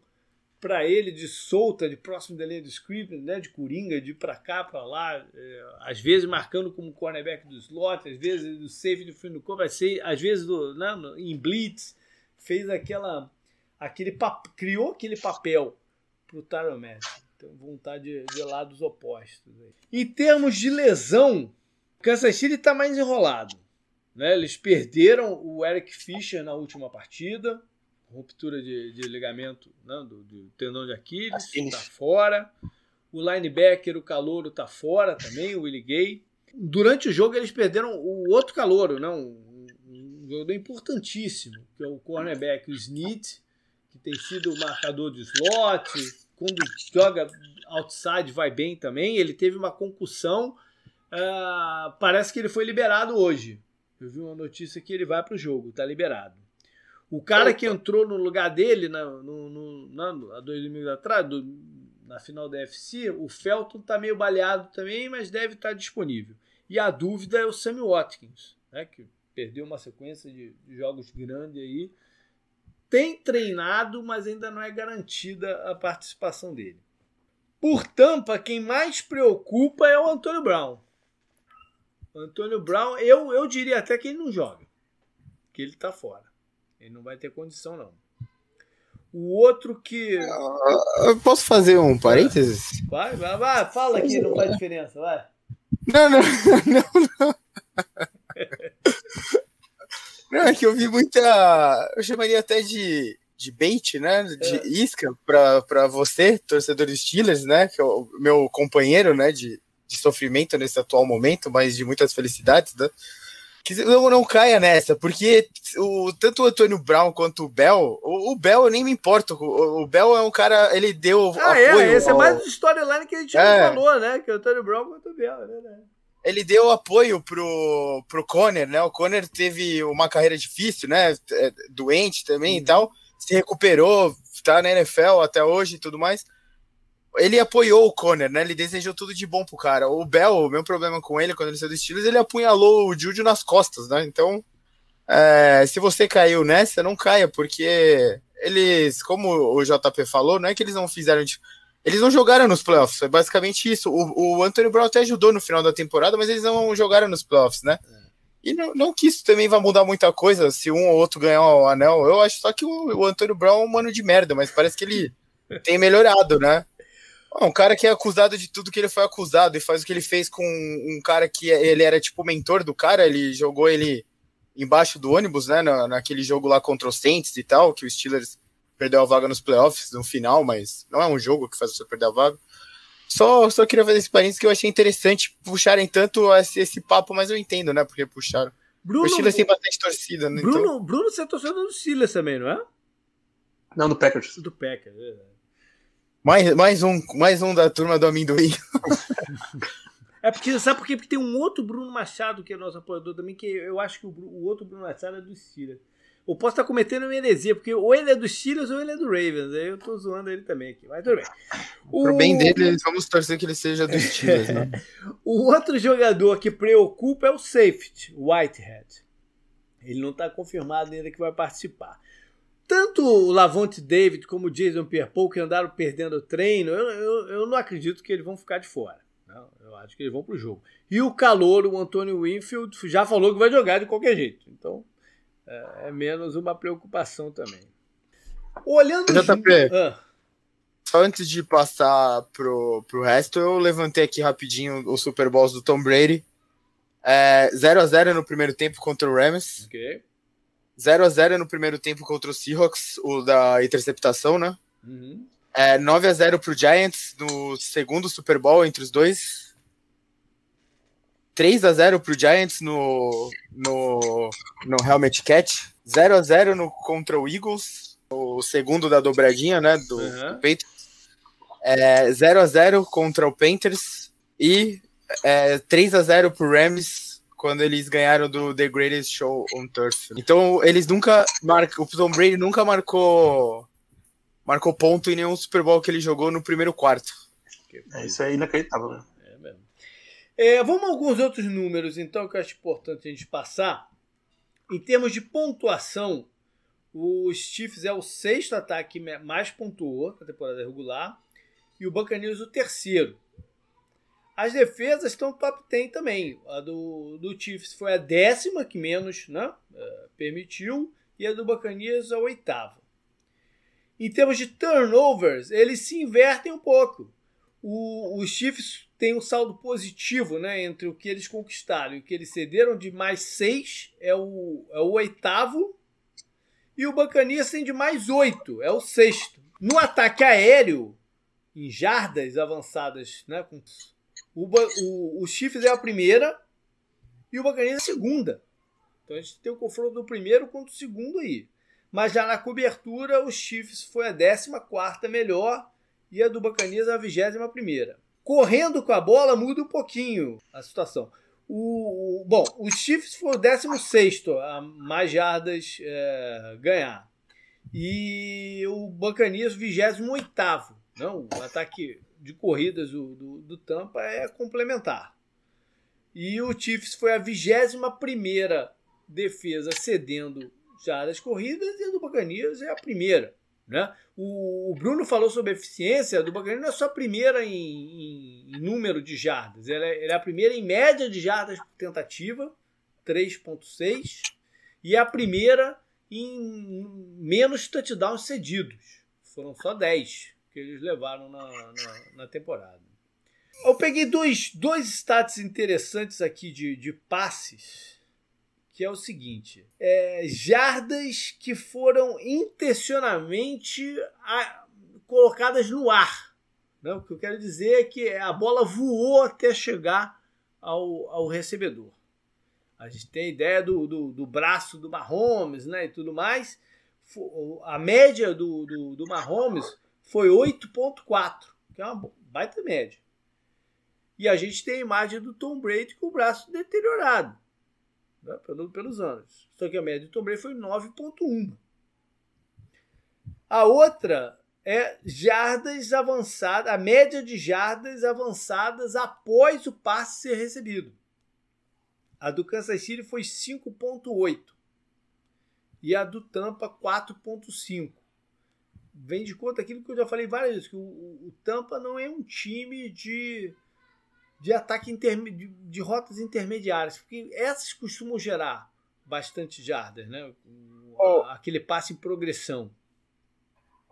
[SPEAKER 1] para ele de solta, de próximo da linha de script, né, de coringa, de ir para cá, para lá, é, às vezes marcando como cornerback do slot, às vezes do safe do fim do campo, às vezes do, né, em blitz, fez aquela, aquele pap, criou aquele papel para o Tyron Matthew. Então, vontade de, de lados opostos. Em termos de lesão, Kansas City está mais enrolado. Né? Eles perderam o Eric Fischer na última partida, ruptura de, de ligamento né, do, do, tendão de Aquiles, está fora. O linebacker, o calouro, está fora também, o Willie Gay. Durante o jogo eles perderam o outro calouro, né, um, um jogador importantíssimo, que é o cornerback, o Snit, que tem sido o marcador de slot. Quando joga outside vai bem também. Ele teve uma concussão. Uh, parece que ele foi liberado hoje. Eu vi uma notícia que ele vai para o jogo, está liberado. O cara que entrou no lugar dele na, no, no, na, há dois domingos atrás, do, na final da FC, o Felton está meio baleado também, mas deve estar tá disponível. E a dúvida é o Sammy Watkins, né, que perdeu uma sequência de, jogos grandes aí. Tem treinado, mas ainda não é garantida a participação dele. Por Tampa, quem mais preocupa é o Antônio Brown. O Antônio Brown, eu, eu diria até que ele não joga. Que ele está fora. Ele não vai ter condição, não. O outro que.
[SPEAKER 2] Eu posso fazer um parênteses?
[SPEAKER 1] Vai, vai, vai. Fala que não faz diferença, vai.
[SPEAKER 2] Não, não, não, não. Não, é que eu vi muita. Eu chamaria até de, de bait, né? De é. isca pra você, torcedor dos Steelers, né? Que é o meu companheiro, né? De, de sofrimento nesse atual momento, mas de muitas felicidades, né? que não, não caia nessa, porque o, tanto o Antônio Brown quanto o Bell, o, o Bell eu nem me importo. O, o, Bell é um cara, ele deu.
[SPEAKER 1] Ah, é, apoio é, esse ao... é mais storyline que a gente é. não falou, né? Que o Antônio Brown quanto o Bell, né?
[SPEAKER 2] Ele deu apoio pro, pro Conner, né? O Conner teve uma carreira difícil, né? É, doente também uhum. e tal. Se recuperou, tá na NFL até hoje e tudo mais ele apoiou o Conner, né? Ele desejou tudo de bom pro cara. O Bell, o meu problema com ele, quando ele saiu do Steelers, ele apunhalou o Juju nas costas, né? Então, é, se você caiu nessa, não caia, porque eles, como o JP falou, não é que eles não fizeram. Eles não jogaram nos playoffs, é basicamente isso. O, o Anthony Brown até ajudou no final da temporada, mas eles não jogaram nos playoffs, né? E não, não que isso também vai mudar muita coisa se um ou outro ganhar o anel. Eu acho só que o, o Antônio Brown é um mano de merda, mas parece que ele tem melhorado, né? Um cara que é acusado de tudo que ele foi acusado e faz o que ele fez com um cara que é, ele era tipo mentor do cara, ele jogou ele embaixo do ônibus, né, na, naquele jogo lá contra os Saints e tal, que o Steelers perdeu a vaga nos playoffs no final, mas não é um jogo que faz você perder a vaga. Só, só queria fazer esse parênteses que eu achei interessante puxarem tanto esse, esse papo, mas eu entendo, né, porque puxaram. Bruno, o Steelers tem bastante torcida, né?
[SPEAKER 1] Bruno, então... Bruno, você é torcedor do Steelers também, não é?
[SPEAKER 3] Não, do Packers.
[SPEAKER 1] Do Packers, é.
[SPEAKER 2] Mais, mais, um, mais um da turma do amendoim.
[SPEAKER 1] É porque, sabe por quê? Porque tem um outro Bruno Machado, que é nosso apoiador também, que eu acho que o, o outro Bruno Machado é do Steelers. Eu posso estar cometendo uma heresia, porque ou ele é do Steelers ou ele é do Ravens. Aí eu tô zoando ele também aqui, mas tudo bem.
[SPEAKER 2] O... Pro bem dele, vamos torcer que ele seja do Steelers, né?
[SPEAKER 1] o outro jogador que preocupa é o safety, Whitehead. Ele não está confirmado ainda que vai participar. Tanto o Lavonte David como o Jason Pierre-Paul, que andaram perdendo o treino, eu, eu, eu, não acredito que eles vão ficar de fora. Não, eu acho que eles vão para o jogo. E o calor, o Antônio Winfield, já falou que vai jogar de qualquer jeito. Então, é, é menos uma preocupação também.
[SPEAKER 2] Olhando... JP, ah. só antes de passar pro, pro resto, eu levantei aqui rapidinho o Super Bowls do Tom Brady. É, 0 a 0 no primeiro tempo contra o Rams.
[SPEAKER 1] Ok.
[SPEAKER 2] 0 a 0 no primeiro tempo contra o Seahawks, o da interceptação, né?
[SPEAKER 1] Uhum.
[SPEAKER 2] É, 9 a 0 pro Giants no segundo Super Bowl entre os dois. 3 a 0 pro Giants no, no, no Helmet Catch. 0 a 0 no, contra o Eagles, o segundo da dobradinha, né, do, uhum. do Patriots. É, 0 a 0 contra o Panthers e é, 3 a 0 pro Rams quando eles ganharam do The Greatest Show on Turf. Então, eles nunca marcam, o Tom Brady nunca marcou marcou ponto em nenhum Super Bowl que ele jogou no primeiro quarto.
[SPEAKER 3] É, isso é inacreditável, né?
[SPEAKER 1] É vamos a alguns outros números, então, que eu acho importante a gente passar. Em termos de pontuação, os Chiefs é o sexto ataque que mais pontuou na temporada regular e o Buccaneers o terceiro. As defesas estão top 10 também. A do, do Chiefs foi a décima que menos né, é, permitiu e a do Buccaneers a oitava. Em termos de turnovers, eles se invertem um pouco. O, os Chiefs têm um saldo positivo né, entre o que eles conquistaram e o que eles cederam de mais seis, é o, é o oitavo. E o Buccaneers tem de mais oito, é o sexto. No ataque aéreo, em jardas avançadas, né, com, o, o, o Chiefs é a primeira e o Buccaneers é a segunda. Então a gente tem o confronto do primeiro contra o segundo aí. Mas já na cobertura, os Chiefs foi a 14 melhor e a do Bacanias a 21 primeira. Correndo com a bola muda um pouquinho a situação. O, o bom, os Chiefs foi o 16 a mais jardas é, ganhar. E o Bacanias 28 Não, o ataque de corridas do, do, do Tampa é complementar. E o Chiefs foi a 21 primeira defesa cedendo já das corridas e a do Buccaneers é a primeira. Né? O, o Bruno falou sobre a eficiência do Buccaneers não é só a primeira em, em, em número de jardas, ela é, ela é, a primeira em média de jardas por tentativa, 3.6, e é a primeira em menos touchdowns cedidos. Foram só 10 que eles levaram na, na, na temporada. Eu peguei dois, dois stats interessantes aqui de, de passes que é o seguinte: é, jardas que foram intencionalmente a, colocadas no ar. Né? O que eu quero dizer é que a bola voou até chegar ao, ao recebedor. A gente tem a ideia do, do, do braço do Mahomes né, e tudo mais. A média do, do, do Mahomes foi 8,4, que é uma baita média. E a gente tem a imagem do Tom Brady com o braço deteriorado né, pelo, pelos anos. Só que a média do Tom Brady foi 9,1. A outra é jardas avançadas, a média de jardas avançadas após o passe ser recebido. A do Kansas City foi 5,8 e a do Tampa 4,5. Vem de conta aquilo que eu já falei várias vezes, que o, o Tampa não é um time de de ataque interme de, de, rotas intermediárias, porque essas costumam gerar bastante jardas, né? Oh. Aquele passe em progressão.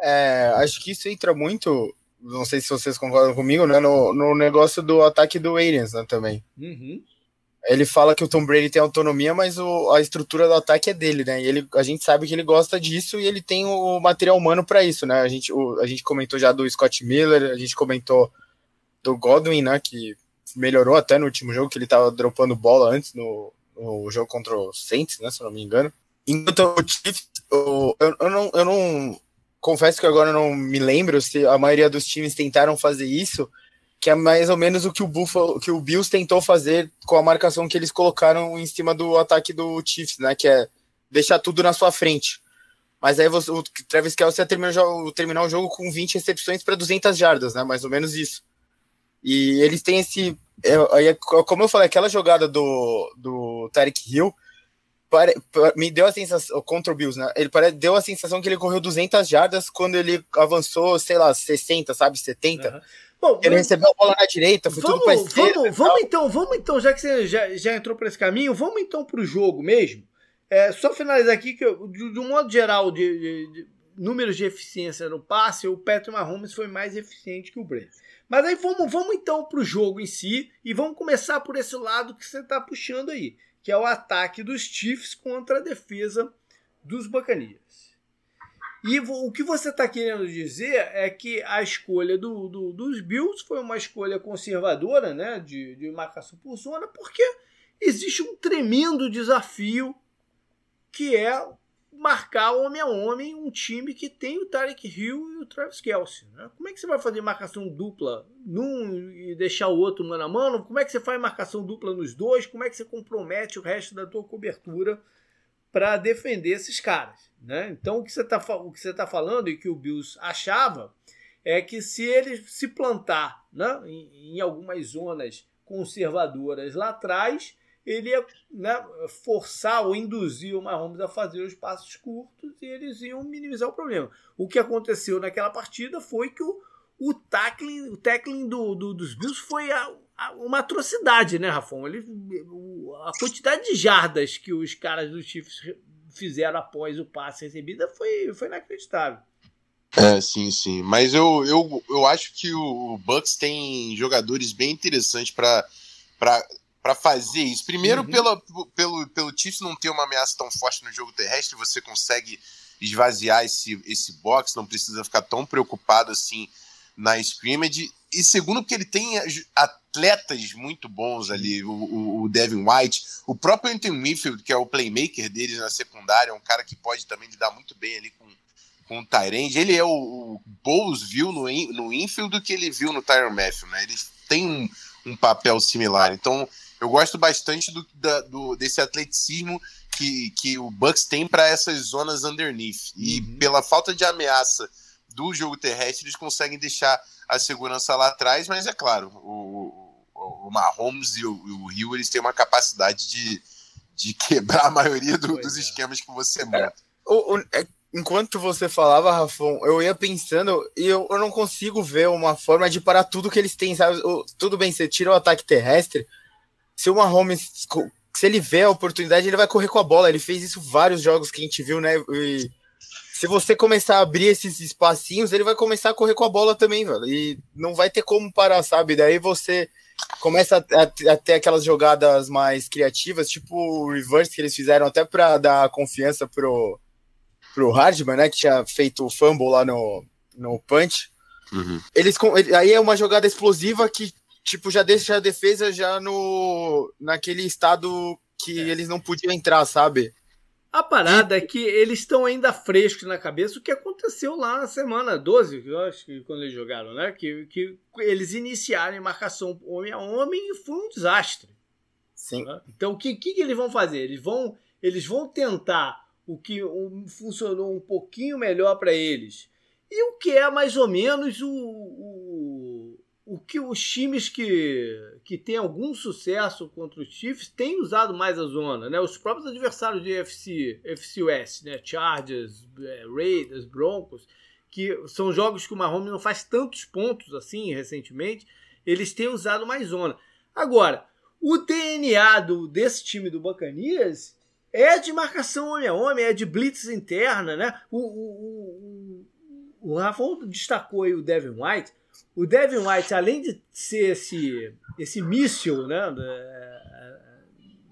[SPEAKER 2] É, acho que isso entra muito, não sei se vocês concordam comigo, né? No, no negócio do ataque do Aliens, né, também.
[SPEAKER 1] Uhum.
[SPEAKER 2] Ele fala que o Tom Brady tem autonomia, mas o, a estrutura do ataque é dele, né? E ele, a gente sabe que ele gosta disso e ele tem o material humano para isso, né? A gente, o, a gente comentou já do Scott Miller, a gente comentou do Godwin, né? Que melhorou até no último jogo, que ele tava dropando bola antes no, no jogo contra o Saints, né, se eu não me engano. Enquanto o Chiefs, eu, eu, não, eu não confesso que agora eu não me lembro se a maioria dos times tentaram fazer isso, que é mais ou menos o que o Buffalo, que o Bills tentou fazer com a marcação que eles colocaram em cima do ataque do Chiefs, né, que é deixar tudo na sua frente. Mas aí você, o Travis Kelce ia terminar, terminar o jogo com 20 recepções para 200 jardas, né, mais ou menos isso. E eles têm esse. É, como eu falei, aquela jogada do, do Tarek Hill pare, me deu a sensação, contra o Bills, né? Ele pare, deu a sensação que ele correu 200 jardas quando ele avançou, sei lá, 60, sabe, 70. Uhum. Bom, ele recebeu a bola na direita, foi vamos, tudo pra esquerda.
[SPEAKER 1] Vamos, vamos então, vamos então, já que você já, já entrou para esse caminho, vamos então para o jogo mesmo. É, só finalizar aqui que, de, de um modo geral, de, de, de, números de eficiência no passe, o Patrick Mahomes foi mais eficiente que o Brady. Mas aí vamos, vamos então para o jogo em si e vamos começar por esse lado que você está puxando aí, que é o ataque dos Chiefs contra a defesa dos Buccaneers. E o que você está querendo dizer é que a escolha do, do, dos Bills foi uma escolha conservadora, né, de, de marcação por zona, porque existe um tremendo desafio que é marcar homem a homem um time que tem o Tarek Hill e o Travis Kelsey. Né? Como é que você vai fazer marcação dupla num e deixar o outro mano a mano? Como é que você faz marcação dupla nos dois? Como é que você compromete o resto da tua cobertura para defender esses caras? Né? Então o que você está tá falando e que o Bills achava é que se ele se plantar né, em, em algumas zonas conservadoras lá atrás, ele ia né, forçar ou induzir o Mahomes a fazer os passos curtos e eles iam minimizar o problema. O que aconteceu naquela partida foi que o, o tackling, o tackling do, do, dos Bills foi a, a, uma atrocidade, né, Rafão? Ele, a quantidade de jardas que os caras dos Chiefs fizeram após o passe recebido foi, foi inacreditável.
[SPEAKER 4] É, sim, sim. Mas eu, eu, eu acho que o Bucks tem jogadores bem interessantes para para fazer isso. Primeiro, uhum. pela, pelo, pelo Chiefs não ter uma ameaça tão forte no jogo terrestre, você consegue esvaziar esse, esse box, não precisa ficar tão preocupado assim na scrimmage. E segundo, que ele tem atletas muito bons ali, o, o, Devin White, o próprio Anthony Mayfield, que é o playmaker deles na secundária, é um cara que pode também lidar muito bem ali com, com o Tyrande. Ele é o, o Bowles viu no, no infield do que ele viu no Tyron Matthew, né? Eles têm um, um papel similar. Então, eu gosto bastante do, da, do desse atleticismo que, que o Bucks tem para essas zonas underneath. E uhum. pela falta de ameaça do jogo terrestre, eles conseguem deixar a segurança lá atrás, mas é claro, o, o, o Mahomes e o, o Rio eles têm uma capacidade de, de quebrar a maioria do, dos é. esquemas que você monta.
[SPEAKER 2] O, é, enquanto você falava, Rafão, eu ia pensando e eu, eu não consigo ver uma forma de parar tudo que eles têm, sabe? tudo bem, você tira o ataque terrestre, se o Mahomes, se ele vê a oportunidade, ele vai correr com a bola. Ele fez isso vários jogos que a gente viu, né? E se você começar a abrir esses espacinhos, ele vai começar a correr com a bola também, velho. E não vai ter como parar, sabe? Daí você começa a, a, a ter aquelas jogadas mais criativas, tipo o reverse que eles fizeram até para dar confiança pro, pro Hardman, né? Que tinha feito o fumble lá no, no punch. Uhum. Eles, aí é uma jogada explosiva que tipo, já deixa a defesa já no naquele estado que é. eles não podiam entrar, sabe?
[SPEAKER 1] A parada e... é que eles estão ainda frescos na cabeça o que aconteceu lá na semana 12, eu acho que quando eles jogaram, né? Que, que eles iniciaram em marcação homem a homem e foi um desastre.
[SPEAKER 2] Sim. Né?
[SPEAKER 1] Então o que, que eles vão fazer? Eles vão, eles vão tentar o que funcionou um pouquinho melhor para eles. E o que é mais ou menos o, o o que os times que, que têm algum sucesso contra os Chiefs têm usado mais a zona, né? Os próprios adversários de FC, FC West, né? Chargers, é, Raiders, Broncos, que são jogos que o Mahomes não faz tantos pontos assim recentemente, eles têm usado mais zona. Agora, o DNA do, desse time do Buccaneers é de marcação homem a homem, é de blitz interna, né? O, o, o, o Rafa destacou aí o Devin White, o Devin White, além de ser esse, esse míssil né,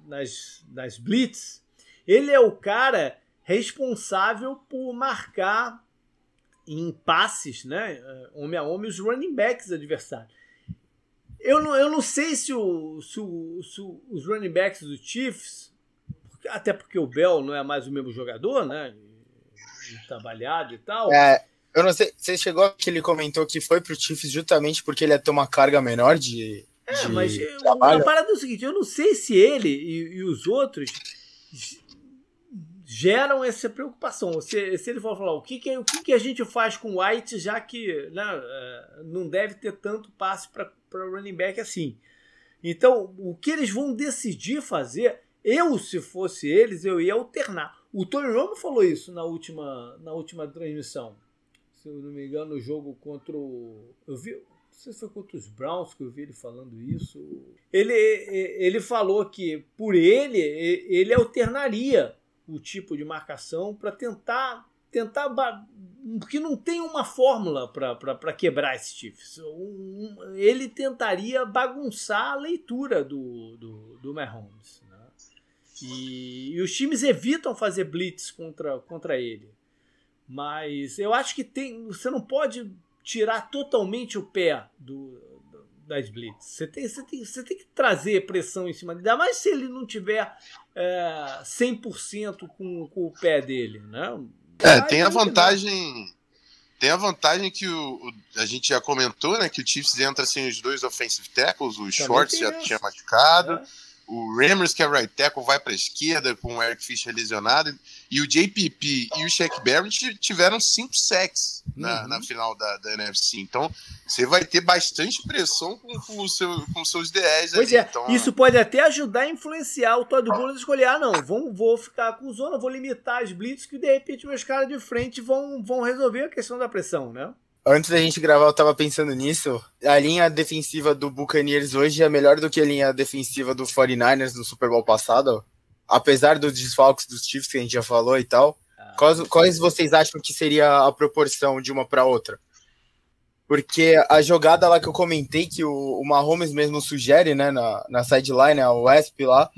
[SPEAKER 1] nas, nas blitz, ele é o cara responsável por marcar em passes, né, homem a homem, os running backs adversários. Eu não, eu não sei se, o, se, o, se os running backs do Chiefs, até porque o Bell não é mais o mesmo jogador, né? Trabalhado e tal.
[SPEAKER 2] É, eu não sei, você chegou que ele comentou que foi pro Chiefs justamente porque ele ia ter uma carga menor de.
[SPEAKER 1] É, de mas trabalho. a parada é o seguinte: eu não sei se ele e, e os outros geram essa preocupação. Se, se ele for falar o que, que, o que, que a gente faz com o White, já que né, é, não deve ter tanto passe para running back assim. Então, o que eles vão decidir fazer, eu, se fosse eles, eu ia alternar. O Tony Romo falou isso na última, na última transmissão se eu não me engano, no jogo contra o. Eu vi. Não sei se foi contra os Browns que eu vi ele falando isso. Ele, ele falou que, por ele, ele alternaria o tipo de marcação para tentar. tentar Porque não tem uma fórmula para quebrar esse Chiefs. Ele tentaria bagunçar a leitura do, do, do Mahomes. Né? E, e os times evitam fazer blitz contra, contra ele Mas eu acho que tem. Você não pode tirar totalmente o pé do, do das Blitz. Você tem, você, tem, você tem que trazer pressão em cima dele. Ainda mais se ele não tiver é, 100% com, com o pé dele, né?
[SPEAKER 4] É, tem a vantagem. Tem a vantagem que o, o, a gente já comentou, né? Que o Chiefs entra sem os dois offensive tackles, o Shorts já tinha machucado. É. O Ramers, que é right tackle, vai para a esquerda com o Eric Fischer lesionado. E o JPP e o Shaq Barrett tiveram cinco sacks na, uhum. na final da, da, NFC. Então, você vai ter bastante pressão com, com, o seu, com seus DEs.
[SPEAKER 1] Pois
[SPEAKER 4] ali.
[SPEAKER 1] é,
[SPEAKER 4] então,
[SPEAKER 1] isso pode até ajudar a influenciar o Todd Bowles a escolher, ah, não, vou, vou ficar com zona, vou limitar as blitz que de repente meus caras de frente vão, vão resolver a questão da pressão, né?
[SPEAKER 2] Antes da gente gravar, eu tava pensando nisso. A linha defensiva do Buccaneers hoje é melhor do que a linha defensiva do 49ers no Super Bowl passado. Apesar dos desfalques dos Chiefs que a gente já falou e tal. Ah, quais, quais vocês acham que seria a proporção de uma para outra? Porque a jogada lá que eu comentei, que o, o Mahomes mesmo sugere, né, na, na sideline, a Wesp lá,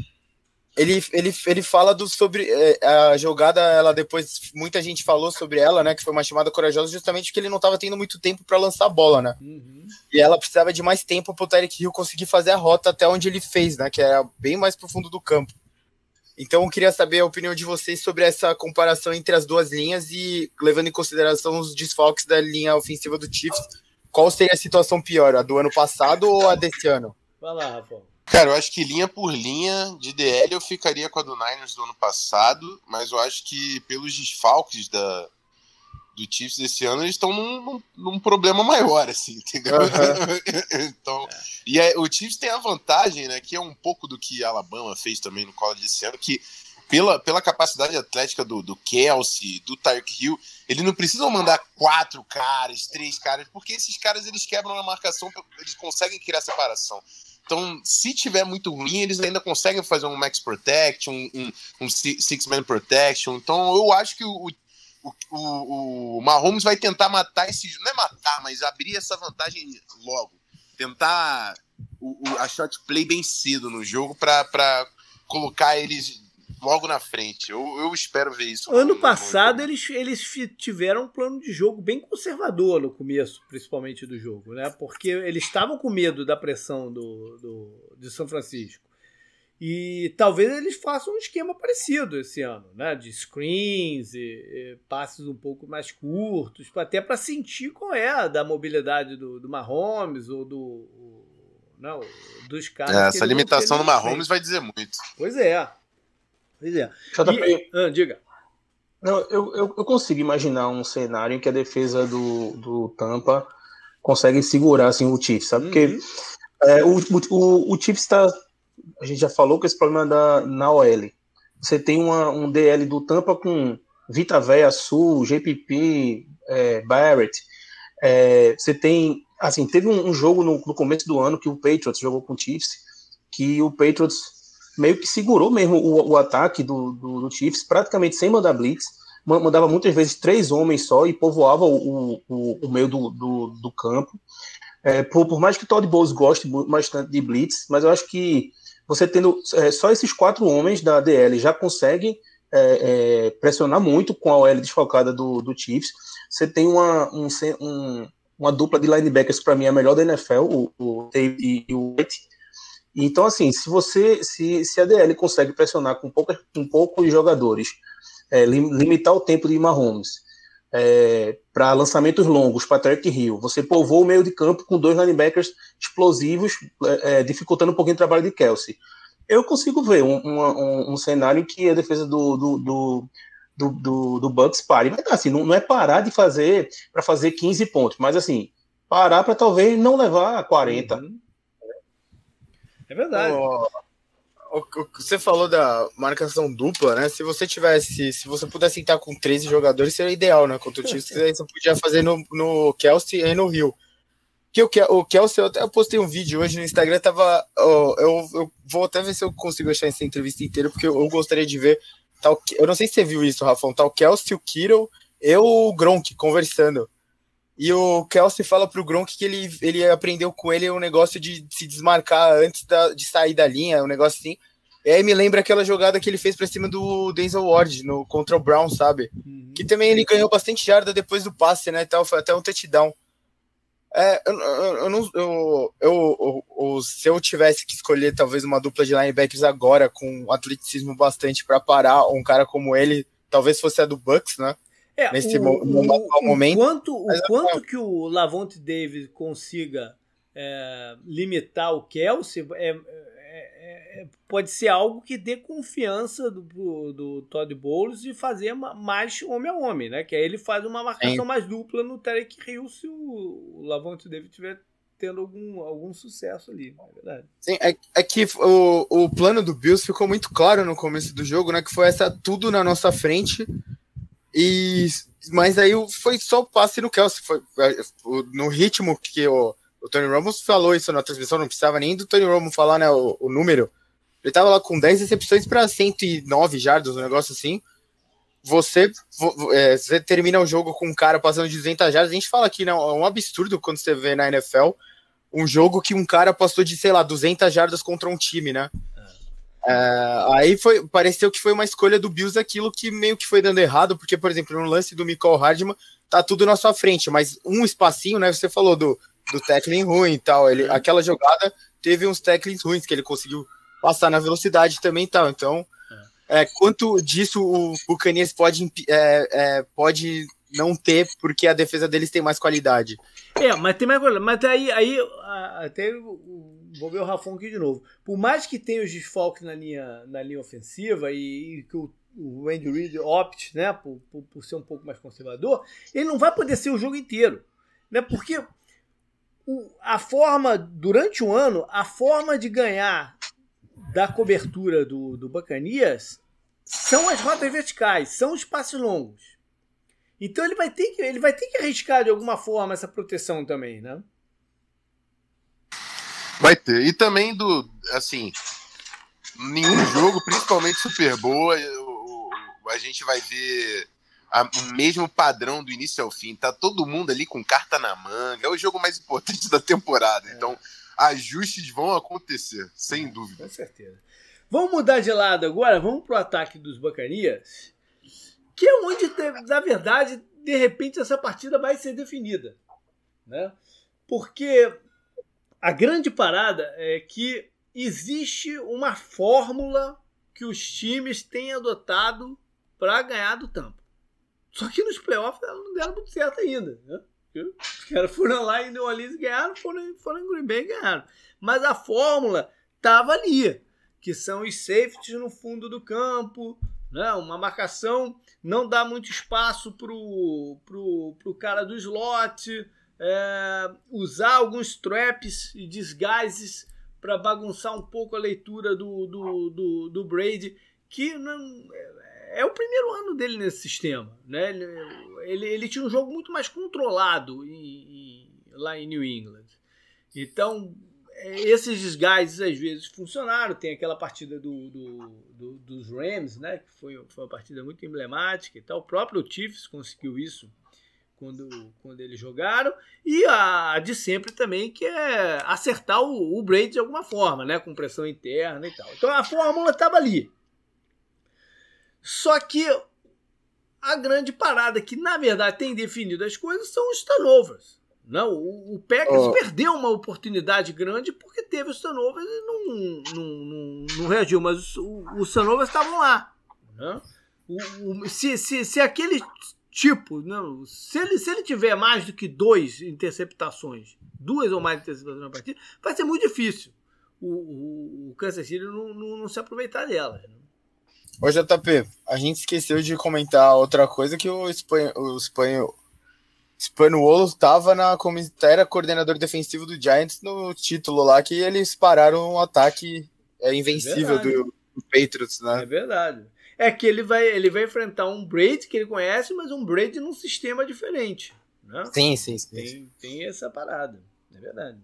[SPEAKER 2] ele, ele, ele fala do, sobre é, a jogada, ela depois, muita gente falou sobre ela, né, que foi uma chamada corajosa justamente porque ele não estava tendo muito tempo para lançar a bola, né, uhum. e ela precisava de mais tempo para o Tyreek Hill conseguir fazer a rota até onde ele fez, né, que era bem mais pro fundo do campo. Então eu queria saber a opinião de vocês sobre essa comparação entre as duas linhas e levando em consideração os desfalques da linha ofensiva do Chiefs, qual seria a situação pior, a do ano passado ou a desse ano?
[SPEAKER 1] Vai lá, Rafa.
[SPEAKER 4] Cara, eu acho que linha por linha de DL eu ficaria com a do Niners do ano passado, mas eu acho que pelos desfalques da, do Chiefs desse ano, eles estão num, num, num, problema maior, assim, entendeu? Uhum. então, é. e o Chiefs tem a vantagem, né, que é um pouco do que a Alabama fez também no college desse ano, que pela, pela capacidade atlética do, do Kelsey, do Tyreek Hill, eles não precisam mandar quatro caras, três caras, porque esses caras eles quebram a marcação, eles conseguem criar separação. Então, se tiver muito ruim, eles ainda conseguem fazer um max protect, um, um, um six-man protection. Então, eu acho que o, o, o, o Mahomes vai tentar matar esse. Não é matar, mas abrir essa vantagem logo. Tentar o, o, a shot play bem cedo no jogo para colocar eles logo na frente. Eu, eu espero ver isso.
[SPEAKER 1] Ano passado eles, eles tiveram um plano de jogo bem conservador no começo, principalmente do jogo, né? Porque eles estavam com medo da pressão do, do, de São Francisco. E talvez eles façam um esquema parecido esse ano, né? De screens e, e passes um pouco mais curtos, até para sentir qual é a da mobilidade do, do Mahomes ou do. Não, dos caras.
[SPEAKER 4] É, essa limitação do Mahomes vai dizer muito.
[SPEAKER 1] Pois é. Pois é. E, ah, diga.
[SPEAKER 3] Não, eu, eu, eu, consigo imaginar um cenário em que a defesa do, do Tampa consegue segurar assim, o Chiefs, sabe? Porque uhum. é, o, o, o Chiefs está. A gente já falou que esse problema da, na OL. Você tem uma, um DL do Tampa com Vita Véia, Sul, GPP, é, Barrett. É, você tem. Assim, teve um, um jogo no, no, começo do ano que o Patriots jogou com o Chiefs, que o Patriots meio que segurou mesmo o, o ataque do, do, do, Chiefs, praticamente sem mandar blitz, mandava muitas vezes três homens só e povoava o, o, o meio do, do, do campo. É, por, por, mais que Todd Bowles goste bastante de blitz, mas eu acho que você tendo é, só esses quatro homens da DL já consegue é, é, pressionar muito com a OL desfalcada do, do Chiefs. Você tem uma, um, um, uma dupla de linebackers, para mim, a melhor da NFL, o, o Dave e o White então, assim, se você, se, se a DL consegue pressionar com, pouca, com poucos jogadores, é, limitar o tempo de Mahomes é, para lançamentos longos para Tarek Hill, você povoa o meio de campo com dois linebackers explosivos, é, é, dificultando um pouquinho o trabalho de Kelsey. Eu consigo ver um, um, um cenário em que a defesa do, do, do do, do, do Bucks pare. Mas assim, não, não é parar de fazer para fazer 15 pontos, mas assim, parar para talvez não levar a 40. Uhum.
[SPEAKER 1] É verdade.
[SPEAKER 2] Você falou da marcação dupla, né? Se você tivesse, se você pudesse entrar com 13 jogadores, seria ideal, né? Contra o time, você podia fazer no, no Kelsey e no Rio. Que o, o Kelsey, eu até postei um vídeo hoje no Instagram, tava. Oh, eu, eu vou até ver se eu consigo achar essa entrevista inteira, porque eu, eu gostaria de ver. Tal, eu não sei se você viu isso, Rafão. O Kelsey, o Kittle, eu o Gronk conversando. E o Kelsey fala pro Gronk que ele, ele aprendeu com ele o um negócio de se desmarcar antes da, de sair da linha, um negócio assim. E aí me lembra aquela jogada que ele fez pra cima do Denzel Ward no, contra o Brown, sabe? Uhum. Que também ele ganhou bastante jarda depois do passe, né? Então, foi até um touchdown. É, eu, eu, eu não. Eu, eu, eu, se eu tivesse que escolher talvez uma dupla de linebackers agora com atleticismo bastante para parar um cara como ele, talvez fosse a do Bucks, né?
[SPEAKER 1] É, Nesse o, o, momento. O quanto, o quanto que o Lavonte Davis consiga é, limitar o Kelsey é, é, pode ser algo que dê confiança do, do Todd Bowles de fazer mais homem a homem, né? Que aí ele faz uma marcação Sim. mais dupla no Tarek Hill se o, Lavonte David tiver tendo algum, algum sucesso ali, é verdade.
[SPEAKER 2] Sim, é, é que o, o plano do Bills ficou muito claro no começo do jogo, né? Que foi essa tudo na nossa frente. E, mas aí foi só o passe no Kelsey. Foi, é, no ritmo que o, o Tony Ramos falou isso na transmissão, não precisava nem do Tony Ramos falar né, o, o número. Ele tava lá com 10 recepções para 109 jardas, um negócio assim. Você, é, você termina o jogo com um cara passando de 200 jardas. A gente fala aqui, né? É um absurdo quando você vê na NFL um jogo que um cara passou de, sei lá, 200 jardas contra um time, né? É, aí foi, pareceu que foi uma escolha do Bills aquilo que meio que foi dando errado, porque, por exemplo, no lance do Michael Hardman, tá tudo na sua frente, mas um espacinho, né? Você falou do, do tackling ruim e tal. Ele, aquela jogada teve uns tacklings ruins que ele conseguiu passar na velocidade também e tal. Então, é, quanto disso o Buccaneers pode, é, é, pode não ter, porque a defesa deles tem mais qualidade.
[SPEAKER 1] É, mas tem mais qualidade. Mas aí, aí até vou ver o Rafon aqui de novo. Por mais que tenha os desfalques na linha, na linha ofensiva e, e que o, o Andy Reid opte né, por, por, por, ser um pouco mais conservador, ele não vai poder ser o jogo inteiro. Né, porque o, a forma, durante o ano, a forma de ganhar da cobertura do, do Bacanias são as rotas verticais, são os passos longos. Então ele vai ter que ele vai ter que arriscar de alguma forma essa proteção também, né?
[SPEAKER 4] Vai ter. E também do assim, nenhum jogo, principalmente Super Boa, a gente vai ver a, o mesmo padrão do início ao fim. Tá todo mundo ali com carta na manga. É o jogo mais importante da temporada. É. Então, ajustes vão acontecer, sem dúvida.
[SPEAKER 1] Com certeza. Vamos mudar de lado agora, vamos pro ataque dos Bacanias, que é onde, na verdade, de repente essa partida vai ser definida. Né? Porque a grande parada é que existe uma fórmula que os times têm adotado para ganhar do Tampa. Só que nos playoffs ela não deram muito certo ainda. Né? Os caras foram lá em New Orleans e ganharam, foram, foram em Green Bay e ganharam. Mas a fórmula estava ali, que são os safeties no fundo do campo, né? uma marcação não dá muito espaço pro, pro, pro cara do slot, é, usar alguns traps e disguises para bagunçar um pouco a leitura do, do, do, do Brady, que não, é o primeiro ano dele nesse sistema. Né? Ele, ele, tinha um jogo muito mais controlado em, em, lá em New England. Então, é, esses desgastes às vezes funcionaram. Tem aquela partida do, do, do, dos Rams, né? que foi, foi uma partida muito emblemática e tal. O próprio Chiefs conseguiu isso quando, quando eles jogaram. E a de sempre também, que é acertar o, o Brady de alguma forma, né? com pressão interna e tal. Então a fórmula estava ali. Só que a grande parada que, na verdade, tem definido as coisas são os turnovers. Não, o, o Packers oh. perdeu uma oportunidade grande porque teve os turnovers e não, não, não, não reagiu, mas os, turnovers estavam lá. Né? O, o, se, se, se aquele tipo, não, se, ele, se ele tiver mais do que dois interceptações, duas ou mais interceptações na partida, vai ser muito difícil o, o, o Kansas City não, não, não se aproveitar delas. Né?
[SPEAKER 2] Ô JP, a gente esqueceu de comentar outra coisa que o espanhol, o espanhol Spanuolo estava na era coordenador defensivo do Giants no título lá que eles pararam um ataque é, invencível é do, do, Patriots, né?
[SPEAKER 1] É verdade. É que ele vai ele vai enfrentar um Brady que ele conhece, mas um Brady num sistema diferente, né?
[SPEAKER 2] Sim, sim, sim.
[SPEAKER 1] Tem, tem essa parada, é verdade.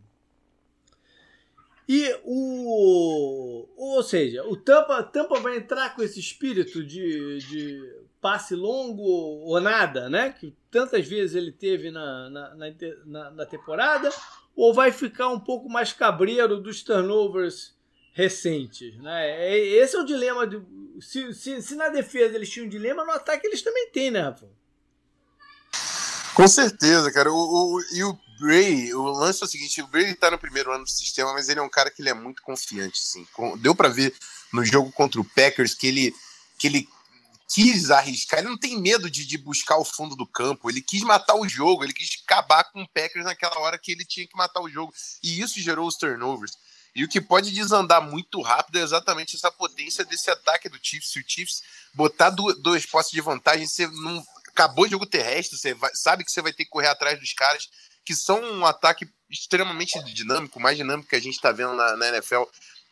[SPEAKER 1] E o. Ou seja, o Tampa, Tampa vai entrar com esse espírito de, de passe longo ou nada, né? Que tantas vezes ele teve na, na, na, na temporada, ou vai ficar um pouco mais cabreiro dos turnovers recentes. Né? É, esse é o dilema. De, se, se, se, na defesa eles tinham um dilema, no ataque eles também têm, né, Rafa?
[SPEAKER 4] Com certeza, cara. O, o, e o Bray, o lance é o seguinte: o Bray tá no primeiro ano do sistema, mas ele é um cara que ele é muito confiante, sim. Deu para ver no jogo contra o Packers que ele, que ele quis arriscar, ele não tem medo de, de, buscar o fundo do campo, ele quis matar o jogo, ele quis acabar com o Packers naquela hora que ele tinha que matar o jogo, e isso gerou os turnovers. E o que pode desandar muito rápido é exatamente essa potência desse ataque do Chiefs. Se o Chiefs botar dois postos de vantagem, você não acabou o jogo terrestre, você vai, sabe que você vai ter que correr atrás dos caras, que são um ataque extremamente dinâmico, mais dinâmico que a gente está vendo na, na NFL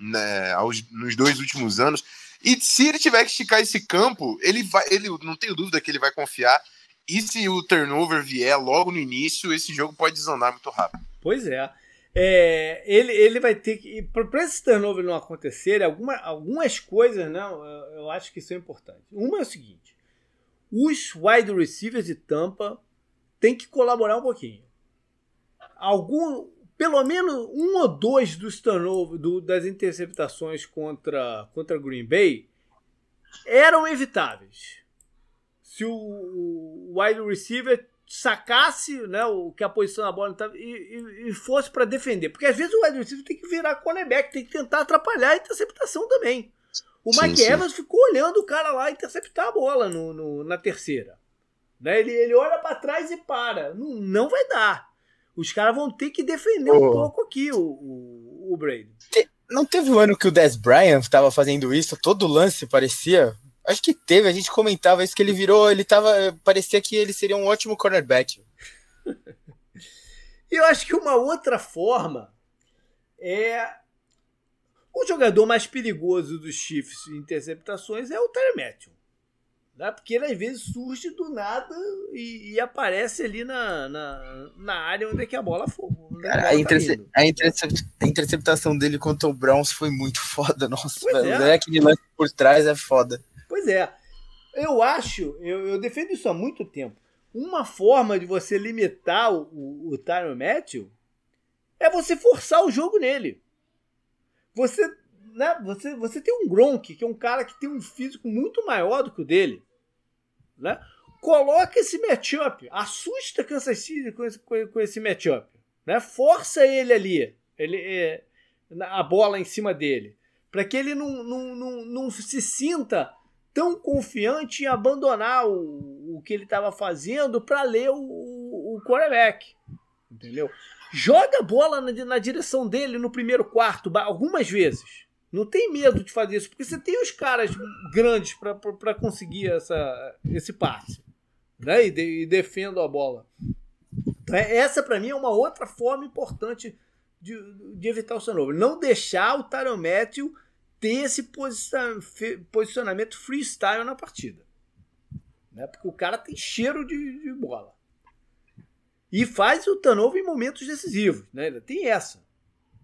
[SPEAKER 4] né, aos, nos dois últimos anos. E se ele tiver que esticar esse campo, ele vai, ele não tenho dúvida que ele vai confiar. E se o turnover vier logo no início, esse jogo pode desandar muito rápido.
[SPEAKER 1] Pois é. é ele, ele vai ter que. Para esse turnover não acontecer, alguma, algumas coisas, eu, eu acho que são importantes. Uma é o seguinte: os wide receivers de Tampa têm que colaborar um pouquinho. Algum, pelo menos um ou dois dos turnover, do, das interceptações contra, contra Green Bay eram evitáveis. Se o, o wide receiver sacasse né, o que a posição da bola estava e, e, e, fosse para defender. Porque às vezes o wide receiver tem que virar cornerback, tem que tentar atrapalhar a interceptação também. O sim, Mike sim. Evans ficou olhando o cara lá interceptar a bola no, no na terceira. Né? Ele, ele olha para trás e para. Não, não vai dar. Os caras vão ter que defender oh. um pouco aqui o, o, o Brady.
[SPEAKER 2] Te, não teve um ano que o Des Bryant estava fazendo isso? Todo lance parecia. Acho que teve, a gente comentava isso que ele virou, ele tava. Parecia que ele seria um ótimo cornerback.
[SPEAKER 1] Eu acho que uma outra forma é. O jogador mais perigoso dos Chiefs em interceptações é o Terry Matthew né? porque ele às vezes surge do nada e, e aparece ali na, na, na, área onde é que a bola for.
[SPEAKER 2] Cara, a, interce tá a, interce a, interceptação dele contra o Browns foi muito foda, nossa. Pois é. aquele lance por trás é foda.
[SPEAKER 1] Pois é. Eu acho, eu, eu, defendo isso há muito tempo. Uma forma de você limitar o, o, o Tyron Matthew é você forçar o jogo nele. Você, né, você, você tem um Gronk, que é um cara que tem um físico muito maior do que o dele. Né? Coloca esse matchup, assusta Kansas City com esse, com esse matchup. Né? Força ele ali, ele, é, a bola em cima dele, para que ele não, não, não, não se sinta tão confiante em abandonar o, o que ele estava fazendo para ler o, o, quarterback. Entendeu? Joga a bola na, na direção dele no primeiro quarto, algumas vezes. Não tem medo de fazer isso, porque você tem os caras grandes para conseguir essa, esse passe. Né? E, de, e defendo a bola. Então, é, essa, para mim, é uma outra forma importante de, de evitar o turnover. Não deixar o Tyron Matthew ter esse posicionamento freestyle na partida. Né? Porque o cara tem cheiro de, de bola. E faz o turnover em momentos decisivos. Né? Tem essa.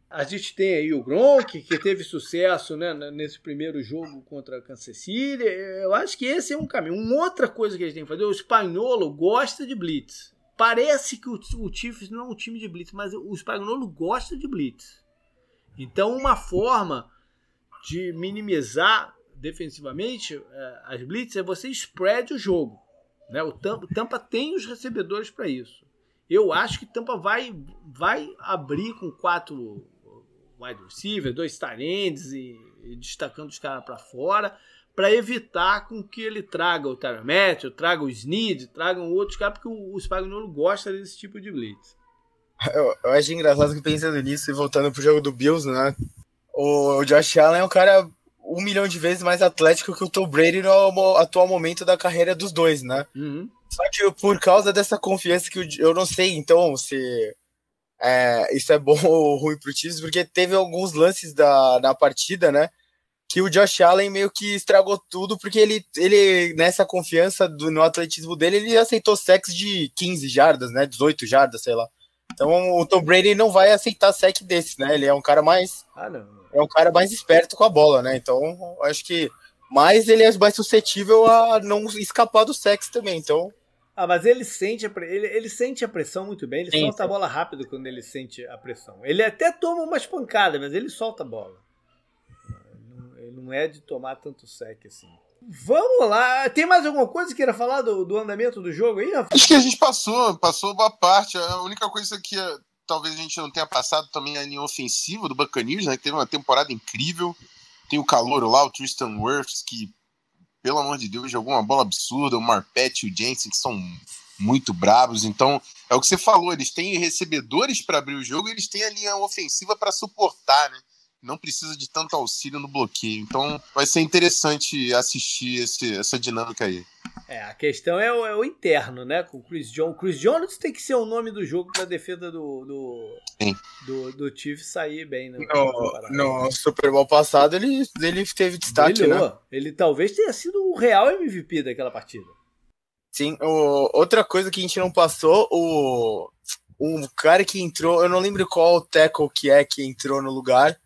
[SPEAKER 1] A gente tem aí o Gronk, que teve sucesso né, nesse primeiro jogo contra a Kansas City. Eu acho que esse é um caminho. Uma outra coisa que a gente tem que fazer, o Espanholo gosta de blitz. Parece que o, o Chiefs não é um time de blitz, mas o Espanholo gosta de blitz. Então, uma forma de minimizar defensivamente é, as blitz é você spread o jogo. Né? O Tampa, Tampa tem os recebedores para isso. Eu acho que Tampa vai, vai abrir com quatro wide receiver, dois talentos e, e, destacando os caras para fora, para evitar com que ele traga o Tyron Matthew, traga o Snead, tragam outros caras, porque o, o Spagnuolo gosta desse tipo de blitz.
[SPEAKER 2] Eu, eu acho engraçado que pensando nisso e voltando pro jogo do Bills, né? O, o Josh Allen é um cara um milhão de vezes mais atlético que o Tom Brady no atual momento da carreira dos dois, né? Uhum. Só que por causa dessa confiança que eu não sei, então, se é, isso é bom ou ruim pro Chiefs, porque teve alguns lances da, na partida, né? Que o Josh Allen meio que estragou tudo, porque ele, ele nessa confiança do, no atletismo dele, ele aceitou sec de 15 jardas, né? 18 jardas, sei lá. Então o Tom Brady não vai aceitar sec desse, né? Ele é um cara mais. Ah, é um cara mais esperto com a bola, né? Então acho que mais ele é mais suscetível a não escapar do sexo também. Então
[SPEAKER 1] ah, mas ele sente a, ele, ele sente a pressão muito bem. Ele sim, solta sim. a bola rápido quando ele sente a pressão. Ele até toma umas pancadas, mas ele solta a bola. não é de tomar tanto sec assim. Vamos lá. Tem mais alguma coisa que queira falar do, do andamento do jogo aí, Rafa?
[SPEAKER 4] Acho que a gente passou, passou boa parte. A única coisa que eh, talvez a gente não tenha passado também é a linha ofensiva do Buccaneers, né? Que teve uma temporada incrível. Tem o calor lá, o Tristan Wirfs, que, pelo amor de Deus, jogou uma bola absurda. O Marpet e o Jensen, que são muito bravos. Então, é o que você falou, eles têm recebedores para abrir o jogo e eles têm a linha ofensiva para suportar, né? Não precisa de tanto auxílio no bloqueio. Então, vai ser interessante assistir esse, essa dinâmica aí.
[SPEAKER 1] É, a questão é o, é o, interno, né? Com o Chris Jones. Chris Jones tem que ser o nome do jogo para a defesa do, do, do, do Chiefs sair bem. Né?
[SPEAKER 2] No, no Super Bowl passado, ele, ele teve destaque, Brilhou. né?
[SPEAKER 1] Ele talvez tenha sido o real MVP daquela partida.
[SPEAKER 2] Sim, o, outra coisa que a gente não passou, o, o cara que entrou, eu não lembro qual tackle que é que entrou no lugar,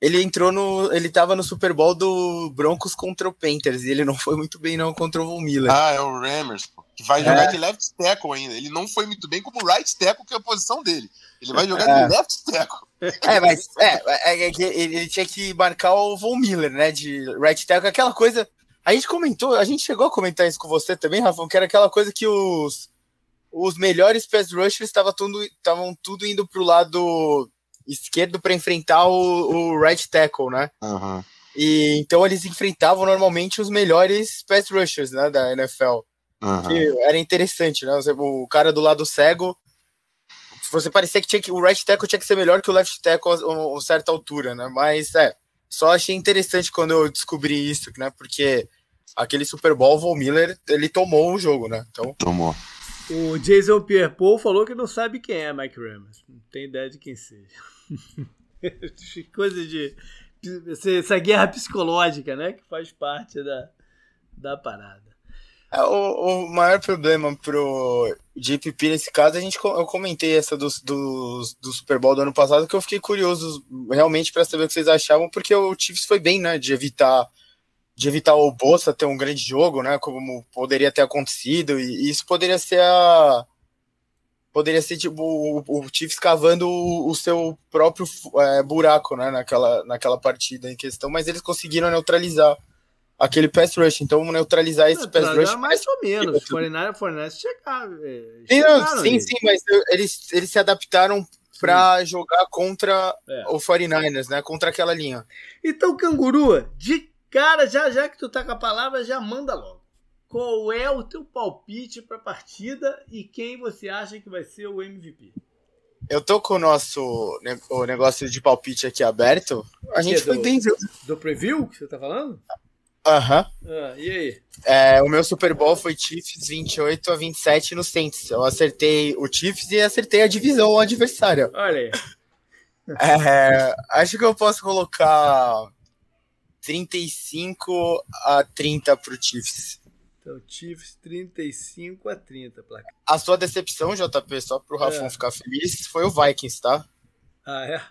[SPEAKER 2] ele entrou no. Ele tava no Super Bowl do Broncos contra o Panthers e ele não foi muito bem, não, contra o Von Miller.
[SPEAKER 4] Ah, é o Rammers, que vai é. jogar de left tackle ainda. Ele não foi muito bem como right tackle, que é a posição dele. Ele vai jogar é. de left tackle.
[SPEAKER 2] É, mas é, é, é ele tinha que marcar o Von Miller, né? De right tackle, aquela coisa. A gente comentou, a gente chegou a comentar isso com você também, Rafa, que era aquela coisa que os, os melhores pass rushers estavam tudo, tudo indo pro lado esquerdo para enfrentar o, o, right tackle, né?
[SPEAKER 4] Uhum.
[SPEAKER 2] E então eles enfrentavam normalmente os melhores pass rushers, né, da NFL. Uhum. Que era interessante, né? O cara do lado cego, você parecia que tinha que o right tackle tinha que ser melhor que o left tackle a, a certa altura, né? Mas é, só achei interessante quando eu descobri isso, né? Porque aquele Super Bowl, o Von Miller, ele tomou o jogo, né? Então,
[SPEAKER 4] tomou.
[SPEAKER 1] O Jason Pierre-Paul falou que não sabe quem é Mike Ramos. Não tem ideia de quem seja. Coisa de. Essa guerra psicológica, né? Que faz parte da, da parada.
[SPEAKER 2] É, o, o maior problema pro GPP nesse caso, a gente, eu comentei essa do, do, do Super Bowl do ano passado, que eu fiquei curioso realmente para saber o que vocês achavam, porque o Chiefs foi bem, né? De evitar de evitar o Bolsa ter um grande jogo, né? Como poderia ter acontecido, e isso poderia ser a poderia ser tipo o, o Chiefs cavando o, o seu próprio é, buraco né, naquela, naquela partida em questão, mas eles conseguiram neutralizar aquele pass rush, então neutralizar esse pass rush.
[SPEAKER 1] Mais ou menos, o Fortnite chegaram.
[SPEAKER 2] chegaram sim, sim, mas eles, eles se adaptaram para jogar contra é. o 49ers, né? Contra aquela linha.
[SPEAKER 1] Então, Canguru, de cara, já já que tu tá com a palavra, já manda logo qual é o teu palpite para a partida e quem você acha que vai ser o MVP?
[SPEAKER 2] Eu tô com o nosso o negócio de palpite aqui aberto. A gente foi bem.
[SPEAKER 1] Do preview que você tá falando?
[SPEAKER 2] Aham.
[SPEAKER 1] Ah, e aí?
[SPEAKER 2] É, o meu Super Bowl foi Chiefs 28 a 27 no Saints. Eu acertei o Chiefs e acertei a divisão, o adversário.
[SPEAKER 1] Olha aí.
[SPEAKER 2] É, acho que eu posso colocar 35 a 30 pro Chiefs.
[SPEAKER 1] Então, Chiefs 35 a 30, placa.
[SPEAKER 2] A sua decepção, JP, só pro Rafão é. ficar feliz, foi o Vikings, tá?
[SPEAKER 1] Ah, é?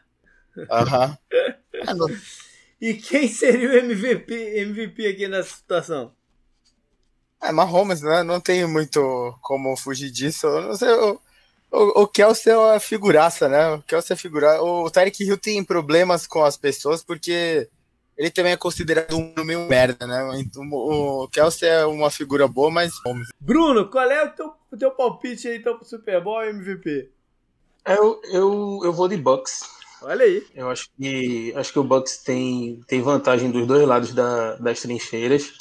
[SPEAKER 2] Aham.
[SPEAKER 1] e quem seria o MVP, MVP aqui nessa situação?
[SPEAKER 2] É, Mahomes, né? Não tem muito como fugir disso. Eu não sei, o, o, o Kelsey é uma figuraça, né? O Kelsey é figura. O Tarek Hill tem problemas com as pessoas porque ele também é considerado um meio merda, né? Então, o Kelsey é uma figura boa, mas.
[SPEAKER 1] Bruno, qual é o teu, o teu palpite aí então pro Super Bowl e MVP?
[SPEAKER 3] Eu, eu, eu vou de Bucks.
[SPEAKER 1] Olha aí.
[SPEAKER 3] Eu acho que, acho que o Bucks tem, tem vantagem dos dois lados da, das trincheiras.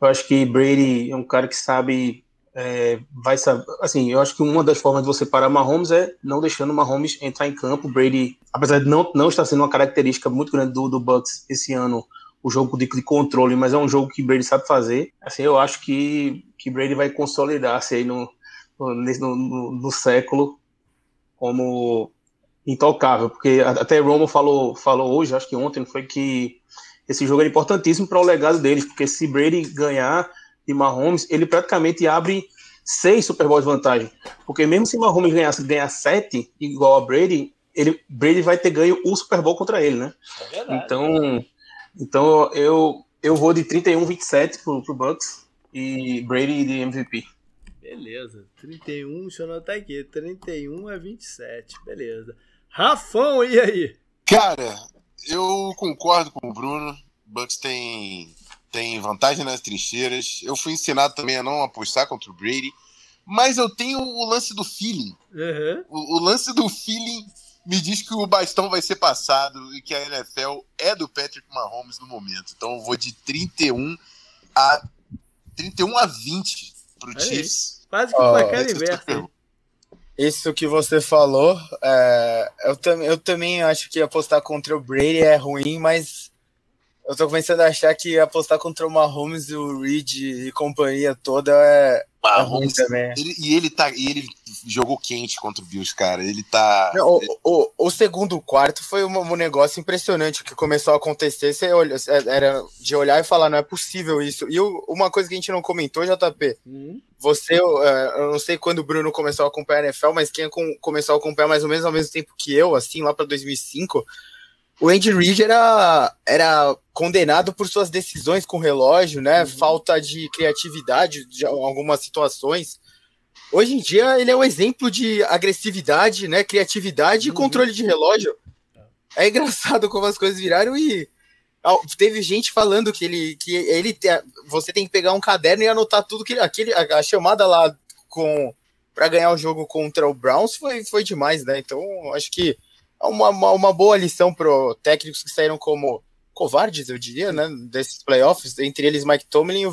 [SPEAKER 3] Eu acho que Brady é um cara que sabe é, vai saber, assim, eu acho que uma das formas de você parar Mahomes é não deixando Mahomes entrar em campo. Brady, apesar de não, não estar sendo uma característica muito grande do, do Bucks esse ano, o jogo de, de controle, mas é um jogo que Brady sabe fazer. Assim, eu acho que, que Brady vai consolidar-se aí no, no, no, no, século como intocável, porque até Romo falou, falou hoje, acho que ontem, foi que esse jogo é importantíssimo para o legado deles, porque se Brady ganhar de Mahomes, ele praticamente abre seis Super Bowls de vantagem. Porque mesmo se Mahomes ganhasse ganhar sete, igual a Brady, ele, Brady vai ter ganho o Super Bowl contra ele, né? É então, então eu, eu vou de 31-27 pro, pro Bucks e Brady de MVP.
[SPEAKER 1] Beleza, 31, deixa eu anotar aqui, 31 a 27, beleza. Rafão, e aí?
[SPEAKER 4] Cara, eu concordo com o Bruno. Bucks tem, tem vantagem nas trincheiras. Eu fui ensinado também a não apostar contra o Brady. Mas eu tenho o lance do feeling.
[SPEAKER 1] Uhum.
[SPEAKER 4] O, o lance do feeling me diz que o bastão vai ser passado e que a NFL é do Patrick Mahomes no momento. Então eu vou de 31 a 31 a 20 pro
[SPEAKER 1] Olha
[SPEAKER 4] Chiefs.
[SPEAKER 1] Quase que o
[SPEAKER 2] Ó,
[SPEAKER 1] placar
[SPEAKER 4] esse
[SPEAKER 1] inverso.
[SPEAKER 4] é?
[SPEAKER 2] Isso que você falou, é, eu, tam, eu também acho que apostar contra o Brady é ruim, mas eu tô começando a achar que apostar contra o Mahomes e o Reed e companhia toda é, é
[SPEAKER 4] Mahomes,
[SPEAKER 2] também.
[SPEAKER 4] ele- e ele tá e ele jogou quente contra o Bills, cara. Ele tá
[SPEAKER 2] Não, O, o, o segundo quarto foi um, um negócio impressionante que começou a acontecer. Você olha, era de olhar e falar, não é possível isso. E o- uma coisa que a gente não comentou, JP,
[SPEAKER 1] Hum.
[SPEAKER 2] você, eh, eu não sei quando o Bruno começou a acompanhar a NFL, mas quem com- começou a acompanhar mais ou menos ao mesmo tempo que eu, assim, lá para 2005, o Andy Reid era, era condenado por suas decisões com relógio, né? Falta de criatividade de algumas situações. Hoje em dia, ele é um exemplo de agressividade, né? Criatividade e
[SPEAKER 1] Uhum.
[SPEAKER 2] controle de relógio. É engraçado como as coisas viraram e teve gente falando que ele que ele você tem que pegar um caderno e anotar tudo que ele- aquele a, chamada lá com para ganhar o jogo contra o Browns foi, foi demais, né? Então acho que uma, uma, uma boa lição para técnicos que saíram como covardes, eu diria, né? Desses playoffs, entre eles Mike Tomlin e o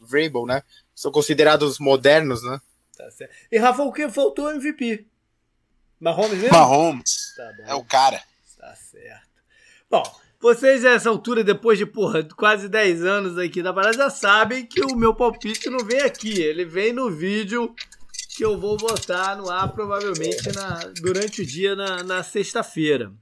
[SPEAKER 2] Vrabel, né? São considerados modernos, né?
[SPEAKER 1] Tá certo. E Rafa, o que faltou o MVP? Mahomes mesmo?
[SPEAKER 4] Mahomes
[SPEAKER 1] Tá bom.
[SPEAKER 4] é o cara.
[SPEAKER 1] Tá certo. Bom, vocês a essa altura, depois de, porra, quase 10 anos aqui na parada, já sabem que o meu palpite não vem aqui. Ele vem no vídeo que eu vou botar no ar, provavelmente, na, durante o dia, na, na sexta-feira.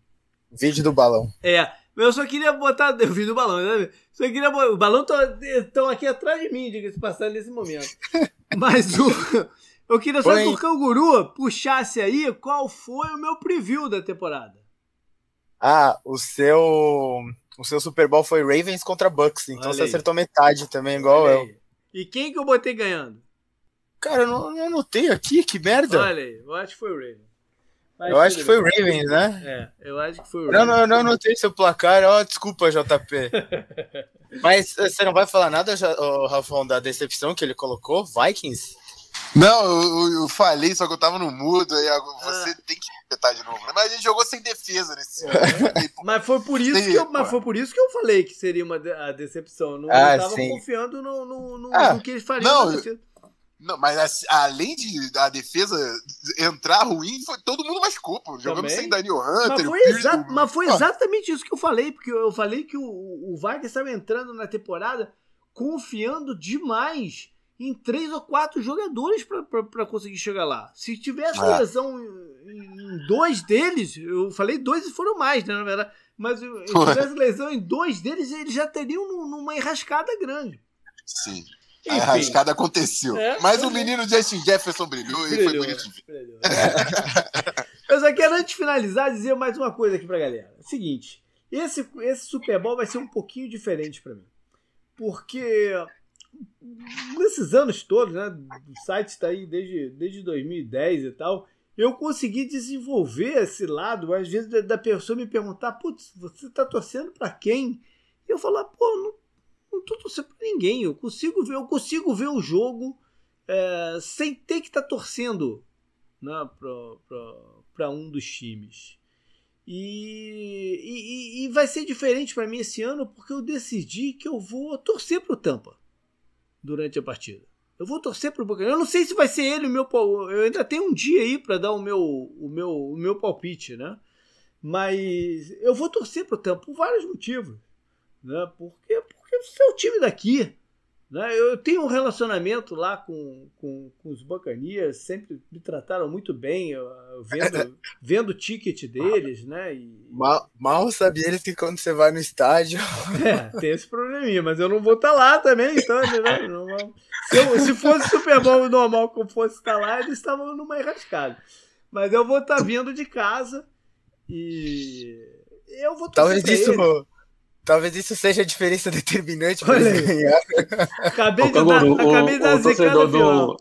[SPEAKER 2] Vídeo do balão.
[SPEAKER 1] É, eu só queria botar. Eu vi do balão, né? Só queria botar. O balão estão aqui atrás de mim, diga-se passando nesse momento. Mas o. Eu queria só
[SPEAKER 2] Põe.
[SPEAKER 1] que o Canguru puxasse aí qual foi o meu preview da temporada.
[SPEAKER 2] Ah, o seu o seu Super Bowl foi Ravens contra Bucks, então
[SPEAKER 1] Olha
[SPEAKER 2] você
[SPEAKER 1] aí.
[SPEAKER 2] acertou metade também, igual
[SPEAKER 1] Olha
[SPEAKER 2] eu.
[SPEAKER 1] aí. E quem que eu botei ganhando?
[SPEAKER 2] Cara, eu não, não anotei aqui, que merda.
[SPEAKER 1] Olha aí, eu acho que foi o Ravens. Mas
[SPEAKER 2] eu acho que foi o
[SPEAKER 1] bem.
[SPEAKER 2] Ravens, né?
[SPEAKER 1] É, eu acho que foi o
[SPEAKER 2] Não,
[SPEAKER 1] Ravens.
[SPEAKER 2] não, eu não anotei seu placar, ó, desculpa, JP. Mas eh, você não vai falar nada, Rafão, da decepção que ele colocou? Vikings?
[SPEAKER 4] Não, eu, eu- eu falei, só que eu tava no mudo, aí
[SPEAKER 1] Ah.
[SPEAKER 4] você tem que repetir de novo. né? Mas a gente jogou sem defesa nesse ano.
[SPEAKER 1] Mas foi por isso que eu, mas foi por isso que eu falei que seria uma de- a decepção. Eu não
[SPEAKER 2] Ah,
[SPEAKER 1] estava
[SPEAKER 2] sim.
[SPEAKER 1] confiando no, no, no-
[SPEAKER 2] Ah,
[SPEAKER 1] no que eles fariam.
[SPEAKER 4] não,
[SPEAKER 1] na defesa.
[SPEAKER 4] Não, mas assim, além de da defesa entrar ruim, foi todo mundo machucou, pô. Jogamos
[SPEAKER 1] Também.
[SPEAKER 4] sem Daniel
[SPEAKER 1] Mas
[SPEAKER 4] Hunter. o
[SPEAKER 1] foi, exa- mas foi exatamente isso que eu falei, porque eu falei que o, o Vikings estava entrando na temporada confiando demais em três ou quatro jogadores para conseguir chegar lá. Se tivesse
[SPEAKER 4] É.
[SPEAKER 1] lesão em, dois deles, eu falei dois e foram mais, né, na verdade, mas se tivesse lesão em dois deles, eles já teriam num- numa enrascada grande.
[SPEAKER 4] Sim.
[SPEAKER 1] Enfim.
[SPEAKER 4] A arrascada aconteceu.
[SPEAKER 1] É,
[SPEAKER 4] mas o menino Justin Jefferson brilhou, e foi
[SPEAKER 1] Brilhou,
[SPEAKER 4] bonito de ver.
[SPEAKER 1] brilhou. Eu só quero, antes de finalizar, dizer mais uma coisa aqui pra galera. É seguinte, esse, esse Super Bowl vai ser um pouquinho diferente pra mim. Porque nesses anos todos, né, o site está aí desde, desde 2010 e tal, eu consegui desenvolver esse lado, às vezes, da, da pessoa me perguntar, putz, você tá torcendo pra quem? E eu falar, pô, não, não tô torcendo pra ninguém, eu consigo ver, eu consigo ver o jogo é, sem ter que estar torcendo né, para um dos times. E, e, e vai ser diferente para mim esse ano porque eu decidi que eu vou torcer para o Tampa durante a partida. Eu vou torcer para o Buccaneers. Eu não sei se vai ser ele o meu Eu ainda tenho um dia aí para dar o meu, o, meu, o meu palpite, né? Mas eu vou torcer para o Tampa por vários motivos. Né? Porque, porque é o time daqui. Né? Eu tenho um relacionamento lá com, com, com os Buccaneers, sempre me trataram muito bem, eu, eu vendo, vendo o ticket deles, né? E,
[SPEAKER 2] Mal, mal sabia eles que quando você vai no estádio.
[SPEAKER 1] é, tem esse probleminha, mas eu não vou estar lá também, então, né? não, não- se, eu- se fosse Super Bowl normal que eu fosse estar lá, eles estavam numa enrascada. Mas eu vou estar vindo de casa e eu vou
[SPEAKER 2] Talvez isso. Talvez isso seja a diferença determinante para ganhar.
[SPEAKER 1] Acabei
[SPEAKER 3] O
[SPEAKER 1] de dar, acabei de dar
[SPEAKER 3] o, o
[SPEAKER 1] zicada
[SPEAKER 3] torcedor do.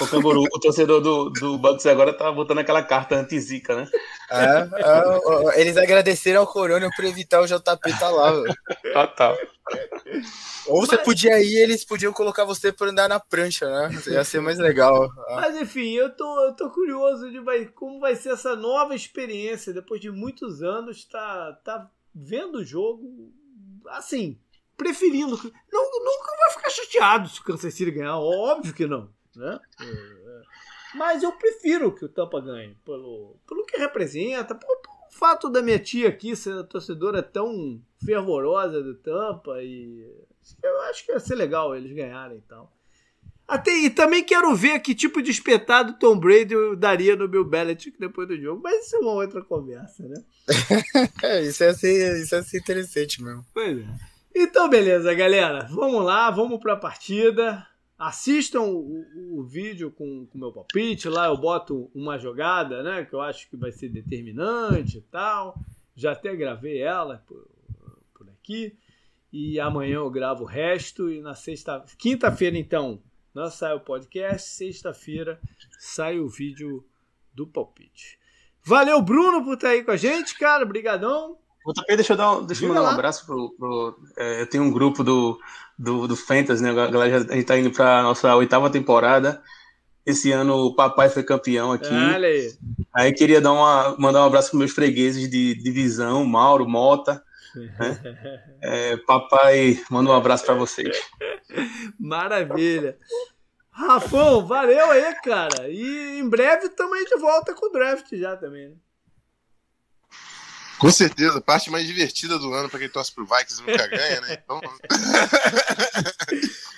[SPEAKER 3] O canguru, o torcedor do, do Bucks agora tá botando aquela carta anti-zica, né?
[SPEAKER 2] É, é, eles agradeceram ao Corona por evitar o JP tá lá.
[SPEAKER 3] Total.
[SPEAKER 2] Ou você Mas... podia ir, eles podiam colocar você para andar na prancha, né? Ia ser mais legal.
[SPEAKER 1] Mas enfim, eu tô, eu tô curioso de vai, como vai ser essa nova experiência depois de muitos anos, tá, tá vendo o jogo assim, preferindo. Não, nunca vai ficar chateado se o Kansas City ganhar, óbvio que não. Né? É, é. Mas eu prefiro que o Tampa ganhe, pelo, pelo que representa, pelo, o fato da minha tia aqui ser torcedora tão fervorosa do Tampa e eu acho que ia ser legal eles ganharem e tal. Até, e também quero ver que tipo de espetado Tom Brady eu daria no Bill Belichick depois do jogo. Mas isso é uma outra conversa, né?
[SPEAKER 2] é, isso é ser, isso é ser interessante mesmo.
[SPEAKER 1] Pois é. Então, beleza, galera. Vamos lá, vamos pra partida. Assistam o, o vídeo com o meu palpite. Lá eu boto uma jogada, né? Que eu acho que vai ser determinante e tal. Já até gravei ela por, por aqui. E amanhã eu gravo o resto. E na sexta. Quinta-feira, então, não sai o podcast. Sexta-feira sai o vídeo do palpite. Valeu, Bruno, por estar aí com a gente, cara. Obrigadão.
[SPEAKER 3] deixa eu, dar, deixa eu mandar lá. um abraço pro. pro é, eu tenho um grupo do do, do Fantasy, né? A galera, a gente tá indo pra nossa oitava temporada. Esse ano o papai foi campeão aqui. Olha aí. Aí queria dar uma, mandar um abraço para meus fregueses de divisão, Mauro, Mota. Né? É, papai, manda um abraço para vocês.
[SPEAKER 1] Maravilha. Rafão, valeu aí, cara. E em breve também de volta com o draft já também, né?
[SPEAKER 4] Com certeza, parte mais divertida do ano para quem torce pro Vikings e nunca ganha, né? Então.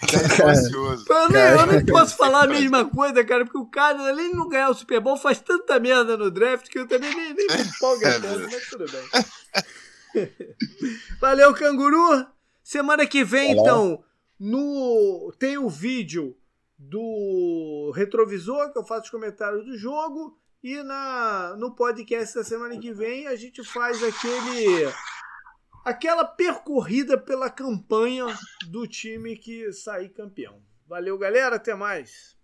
[SPEAKER 1] cara, eu, não, eu não posso falar a mesma coisa, cara, porque o cara, além de não ganhar o Super Bowl, faz tanta merda no draft que eu também nem, nem me empolgo é mas tudo bem. Valeu, canguru! Semana que vem, Olá. então, no tem o vídeo do retrovisor, que eu faço os comentários do jogo. E na, no podcast da semana que vem a gente faz aquele aquela percorrida pela campanha do time que sair campeão. Valeu, galera, até mais.